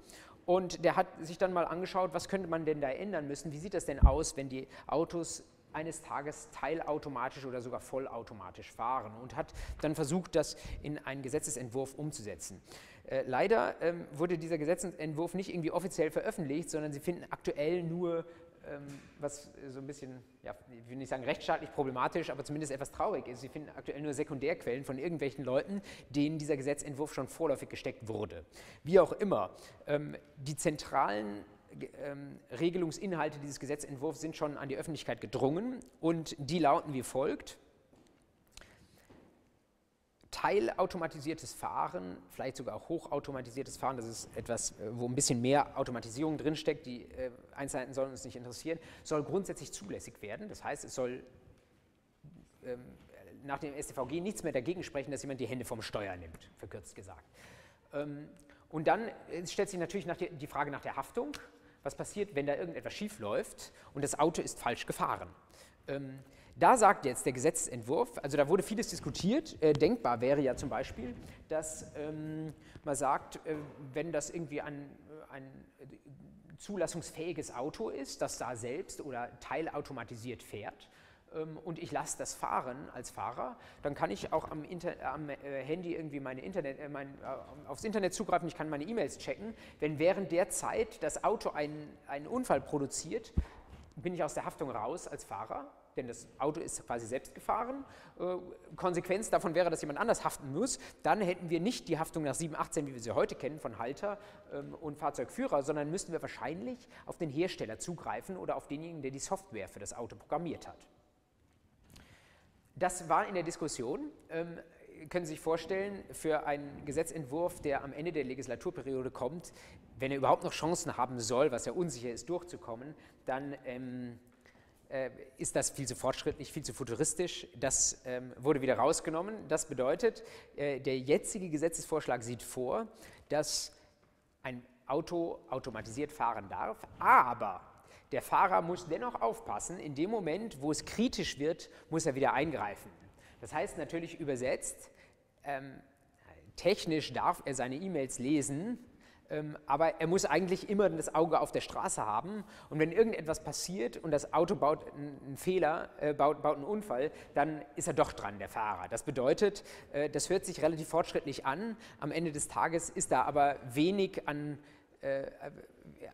und der hat sich dann mal angeschaut, was könnte man denn da ändern müssen, wie sieht das denn aus, wenn die Autos eines Tages teilautomatisch oder sogar vollautomatisch fahren und hat dann versucht, das in einen Gesetzesentwurf umzusetzen. Äh, leider ähm, wurde dieser Gesetzesentwurf nicht irgendwie offiziell veröffentlicht, sondern Sie finden aktuell nur, ähm, was so ein bisschen, ja, ich will nicht sagen rechtsstaatlich problematisch, aber zumindest etwas traurig ist, Sie finden aktuell nur Sekundärquellen von irgendwelchen Leuten, denen dieser Gesetzentwurf schon vorläufig gesteckt wurde. Wie auch immer, ähm, die zentralen Regelungsinhalte dieses Gesetzentwurfs sind schon an die Öffentlichkeit gedrungen und die lauten wie folgt. Teilautomatisiertes Fahren, vielleicht sogar auch hochautomatisiertes Fahren, das ist etwas, äh, wo ein bisschen mehr Automatisierung drinsteckt, die äh, Einzelheiten sollen uns nicht interessieren, soll grundsätzlich zulässig werden. Das heißt, es soll ähm, nach dem StVG nichts mehr dagegen sprechen, dass jemand die Hände vom Steuer nimmt, verkürzt gesagt. Ähm, und dann äh, stellt sich natürlich die Frage nach der Haftung was passiert, wenn da irgendetwas schief läuft und das Auto ist falsch gefahren. Ähm, da sagt jetzt der Gesetzentwurf, also da wurde vieles diskutiert, äh, denkbar wäre ja zum Beispiel, dass ähm, man sagt, äh, wenn das irgendwie ein, äh, ein zulassungsfähiges Auto ist, das da selbst oder teilautomatisiert fährt, und ich lasse das fahren als Fahrer, dann kann ich auch am, Inter am äh, Handy irgendwie meine Internet, äh, mein, äh, aufs Internet zugreifen, ich kann meine E-Mails checken. Wenn während der Zeit das Auto einen, einen Unfall produziert, bin ich aus der Haftung raus als Fahrer, denn das Auto ist quasi selbst gefahren. Äh, Konsequenz davon wäre, dass jemand anders haften muss. Dann hätten wir nicht die Haftung nach 718, wie wir sie heute kennen, von Halter ähm, und Fahrzeugführer, sondern müssten wir wahrscheinlich auf den Hersteller zugreifen oder auf denjenigen, der die Software für das Auto programmiert hat. Das war in der Diskussion. Ähm, können Sie sich vorstellen, für einen Gesetzentwurf, der am Ende der Legislaturperiode kommt, wenn er überhaupt noch Chancen haben soll, was ja unsicher ist, durchzukommen, dann ähm, äh, ist das viel zu fortschrittlich, viel zu futuristisch. Das ähm, wurde wieder rausgenommen. Das bedeutet, äh, der jetzige Gesetzesvorschlag sieht vor, dass ein Auto automatisiert fahren darf, aber der Fahrer muss dennoch aufpassen, in dem Moment, wo es kritisch wird, muss er wieder eingreifen. Das heißt natürlich übersetzt, ähm, technisch darf er seine E-Mails lesen, ähm, aber er muss eigentlich immer das Auge auf der Straße haben. Und wenn irgendetwas passiert und das Auto baut einen Fehler, äh, baut, baut, einen Unfall, dann ist er doch dran, der Fahrer. Das bedeutet, äh, das hört sich relativ fortschrittlich an. Am Ende des Tages ist da aber wenig an äh,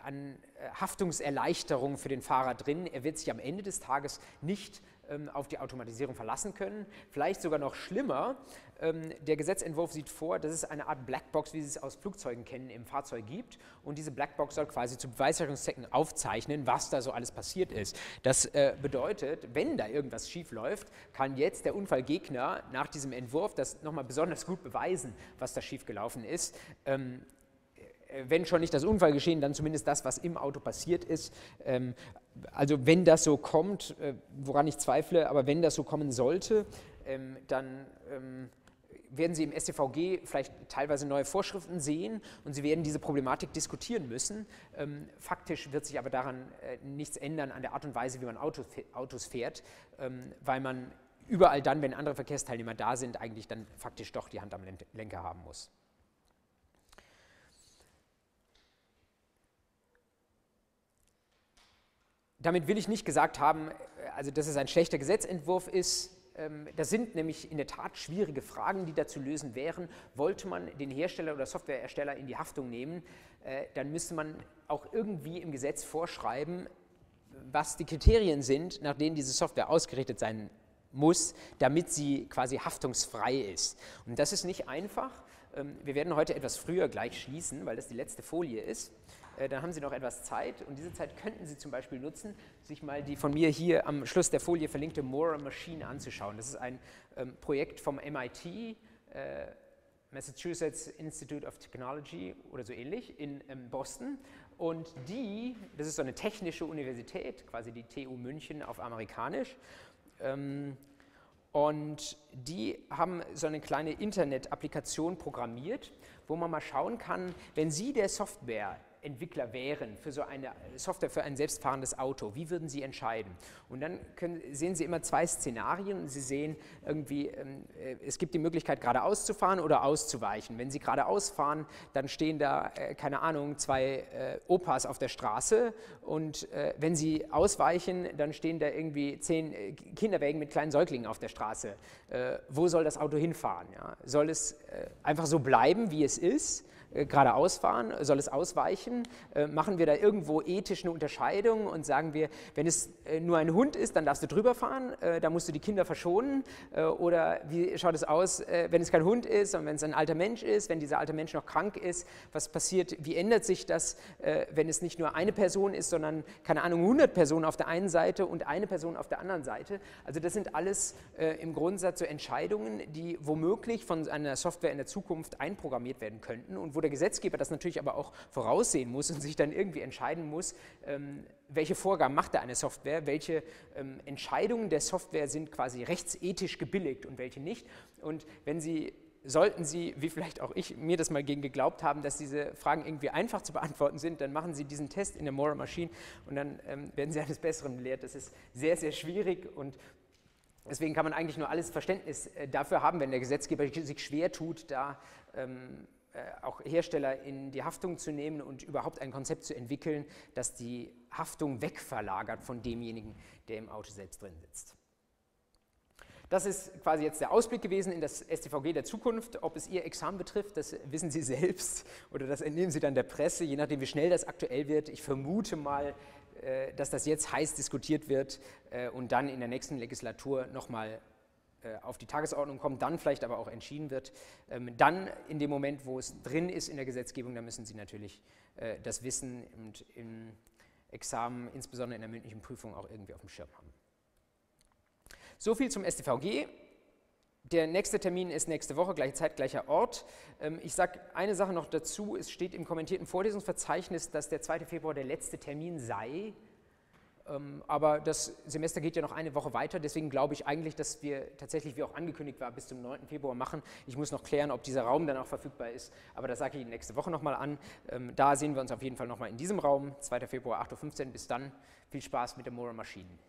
an äh, Haftungserleichterung für den Fahrer drin. Er wird sich am Ende des Tages nicht ähm, auf die Automatisierung verlassen können. Vielleicht sogar noch schlimmer, ähm, der Gesetzentwurf sieht vor, dass es eine Art Blackbox, wie Sie es aus Flugzeugen kennen, im Fahrzeug gibt. Und diese Blackbox soll quasi zu Beweissicherungszwecken aufzeichnen, was da so alles passiert ist. Das äh, bedeutet, wenn da irgendwas schief läuft, kann jetzt der Unfallgegner nach diesem Entwurf das nochmal besonders gut beweisen, was da schief gelaufen ist. Ähm, äh, wenn schon nicht das Unfallgeschehen, dann zumindest das, was im Auto passiert ist. Ähm, also wenn das so kommt, äh, woran ich zweifle, aber wenn das so kommen sollte, ähm, dann ähm, werden Sie im StVG vielleicht teilweise neue Vorschriften sehen und Sie werden diese Problematik diskutieren müssen. Faktisch wird sich aber daran äh, nichts ändern an der Art und Weise, wie man Autos fährt, weil man überall dann, wenn andere Verkehrsteilnehmer da sind, eigentlich dann faktisch doch die Hand am Lenker haben muss. Damit will ich nicht gesagt haben, also dass es ein schlechter Gesetzentwurf ist. Ähm, das sind nämlich in der Tat schwierige Fragen, die da zu lösen wären. Wollte man den Hersteller oder Softwarehersteller in die Haftung nehmen, äh, dann müsste man auch irgendwie im Gesetz vorschreiben, was die Kriterien sind, nach denen diese Software ausgerichtet sein muss, damit sie quasi haftungsfrei ist. Und das ist nicht einfach. ähm, wir werden heute etwas früher gleich schließen, weil das die letzte Folie ist. Äh, dann haben Sie noch etwas Zeit und diese Zeit könnten Sie zum Beispiel nutzen, sich mal die von mir hier am Schluss der Folie verlinkte Mora Machine anzuschauen. Das ist ein ähm, Projekt vom MIT, äh, Massachusetts Institute of Technology oder so ähnlich in ähm, Boston. Und die, das ist so eine technische Universität, quasi die TU München auf amerikanisch. Ähm, und die haben so eine kleine Internet-Applikation programmiert, wo man mal schauen kann, wenn Sie der Software Entwickler wären für so eine Software für ein selbstfahrendes Auto, wie würden Sie entscheiden? Und dann können, sehen Sie immer zwei Szenarien Sie sehen irgendwie, ähm, äh, es gibt die Möglichkeit geradeaus zu fahren oder auszuweichen. Wenn Sie geradeaus fahren, dann stehen da, äh, keine Ahnung, zwei äh, Opas auf der Straße und äh, wenn Sie ausweichen, dann stehen da irgendwie zehn äh, Kinderwägen mit kleinen Säuglingen auf der Straße. Äh, wo soll das Auto hinfahren? Soll es einfach so bleiben, wie es ist? Äh, geradeaus fahren? Soll es ausweichen? Äh, machen wir da irgendwo ethisch eine Unterscheidung und sagen wir, wenn es äh, nur ein Hund ist, dann darfst du drüber fahren, da musst du die Kinder verschonen? Oder wie schaut es aus, wenn es kein Hund ist und wenn es ein alter Mensch ist, wenn dieser alte Mensch noch krank ist? Was passiert? Wie ändert sich das, wenn es nicht nur eine Person ist, sondern, keine Ahnung, 100 Personen auf der einen Seite und eine Person auf der anderen Seite? Also das sind alles im Grundsatz so Entscheidungen, die womöglich von einer Software in der Zukunft einprogrammiert werden könnten und wo der Gesetzgeber das natürlich aber auch voraussehen muss und sich dann irgendwie entscheiden muss, ähm, welche Vorgaben macht da eine Software, welche ähm, Entscheidungen der Software sind quasi rechtsethisch gebilligt und welche nicht. Und wenn Sie sollten Sie, wie vielleicht auch ich, mir das mal gegen geglaubt haben, dass diese Fragen irgendwie einfach zu beantworten sind, dann machen Sie diesen Test in der Mora Machine und dann ähm, werden Sie eines Besseren belehrt. Das ist sehr, sehr schwierig und deswegen kann man eigentlich nur alles Verständnis äh, dafür haben, wenn der Gesetzgeber sich schwer tut, da ähm, äh, auch Hersteller in die Haftung zu nehmen und überhaupt ein Konzept zu entwickeln, das die Haftung wegverlagert von demjenigen, der im Auto selbst drin sitzt. Das ist quasi jetzt der Ausblick gewesen in das STVG der Zukunft. Ob es Ihr Examen betrifft, das wissen Sie selbst oder das entnehmen Sie dann der Presse, je nachdem, wie schnell das aktuell wird. Ich vermute mal, äh, dass das jetzt heiß diskutiert wird äh, und dann in der nächsten Legislatur nochmal äh, auf die Tagesordnung kommt, dann vielleicht aber auch entschieden wird. Ähm, dann in dem Moment, wo es drin ist in der Gesetzgebung, da müssen Sie natürlich äh, das Wissen und im Examen, insbesondere in der mündlichen Prüfung, auch irgendwie auf dem Schirm haben. So viel zum StVG. Der nächste Termin ist nächste Woche, gleiche Zeit, gleicher Ort. Ähm, ich sage eine Sache noch dazu. Es steht im kommentierten Vorlesungsverzeichnis, dass der 2. Februar der letzte Termin sei. Ähm, aber das Semester geht ja noch eine Woche weiter, deswegen glaube ich eigentlich, dass wir tatsächlich, wie auch angekündigt war, bis zum 9. Februar machen. Ich muss noch klären, ob dieser Raum dann auch verfügbar ist, aber das sage ich Ihnen nächste Woche nochmal an. Ähm, da sehen wir uns auf jeden Fall nochmal in diesem Raum, 2. Februar, 8.15 Uhr. Bis dann, viel Spaß mit der Mora Maschinen.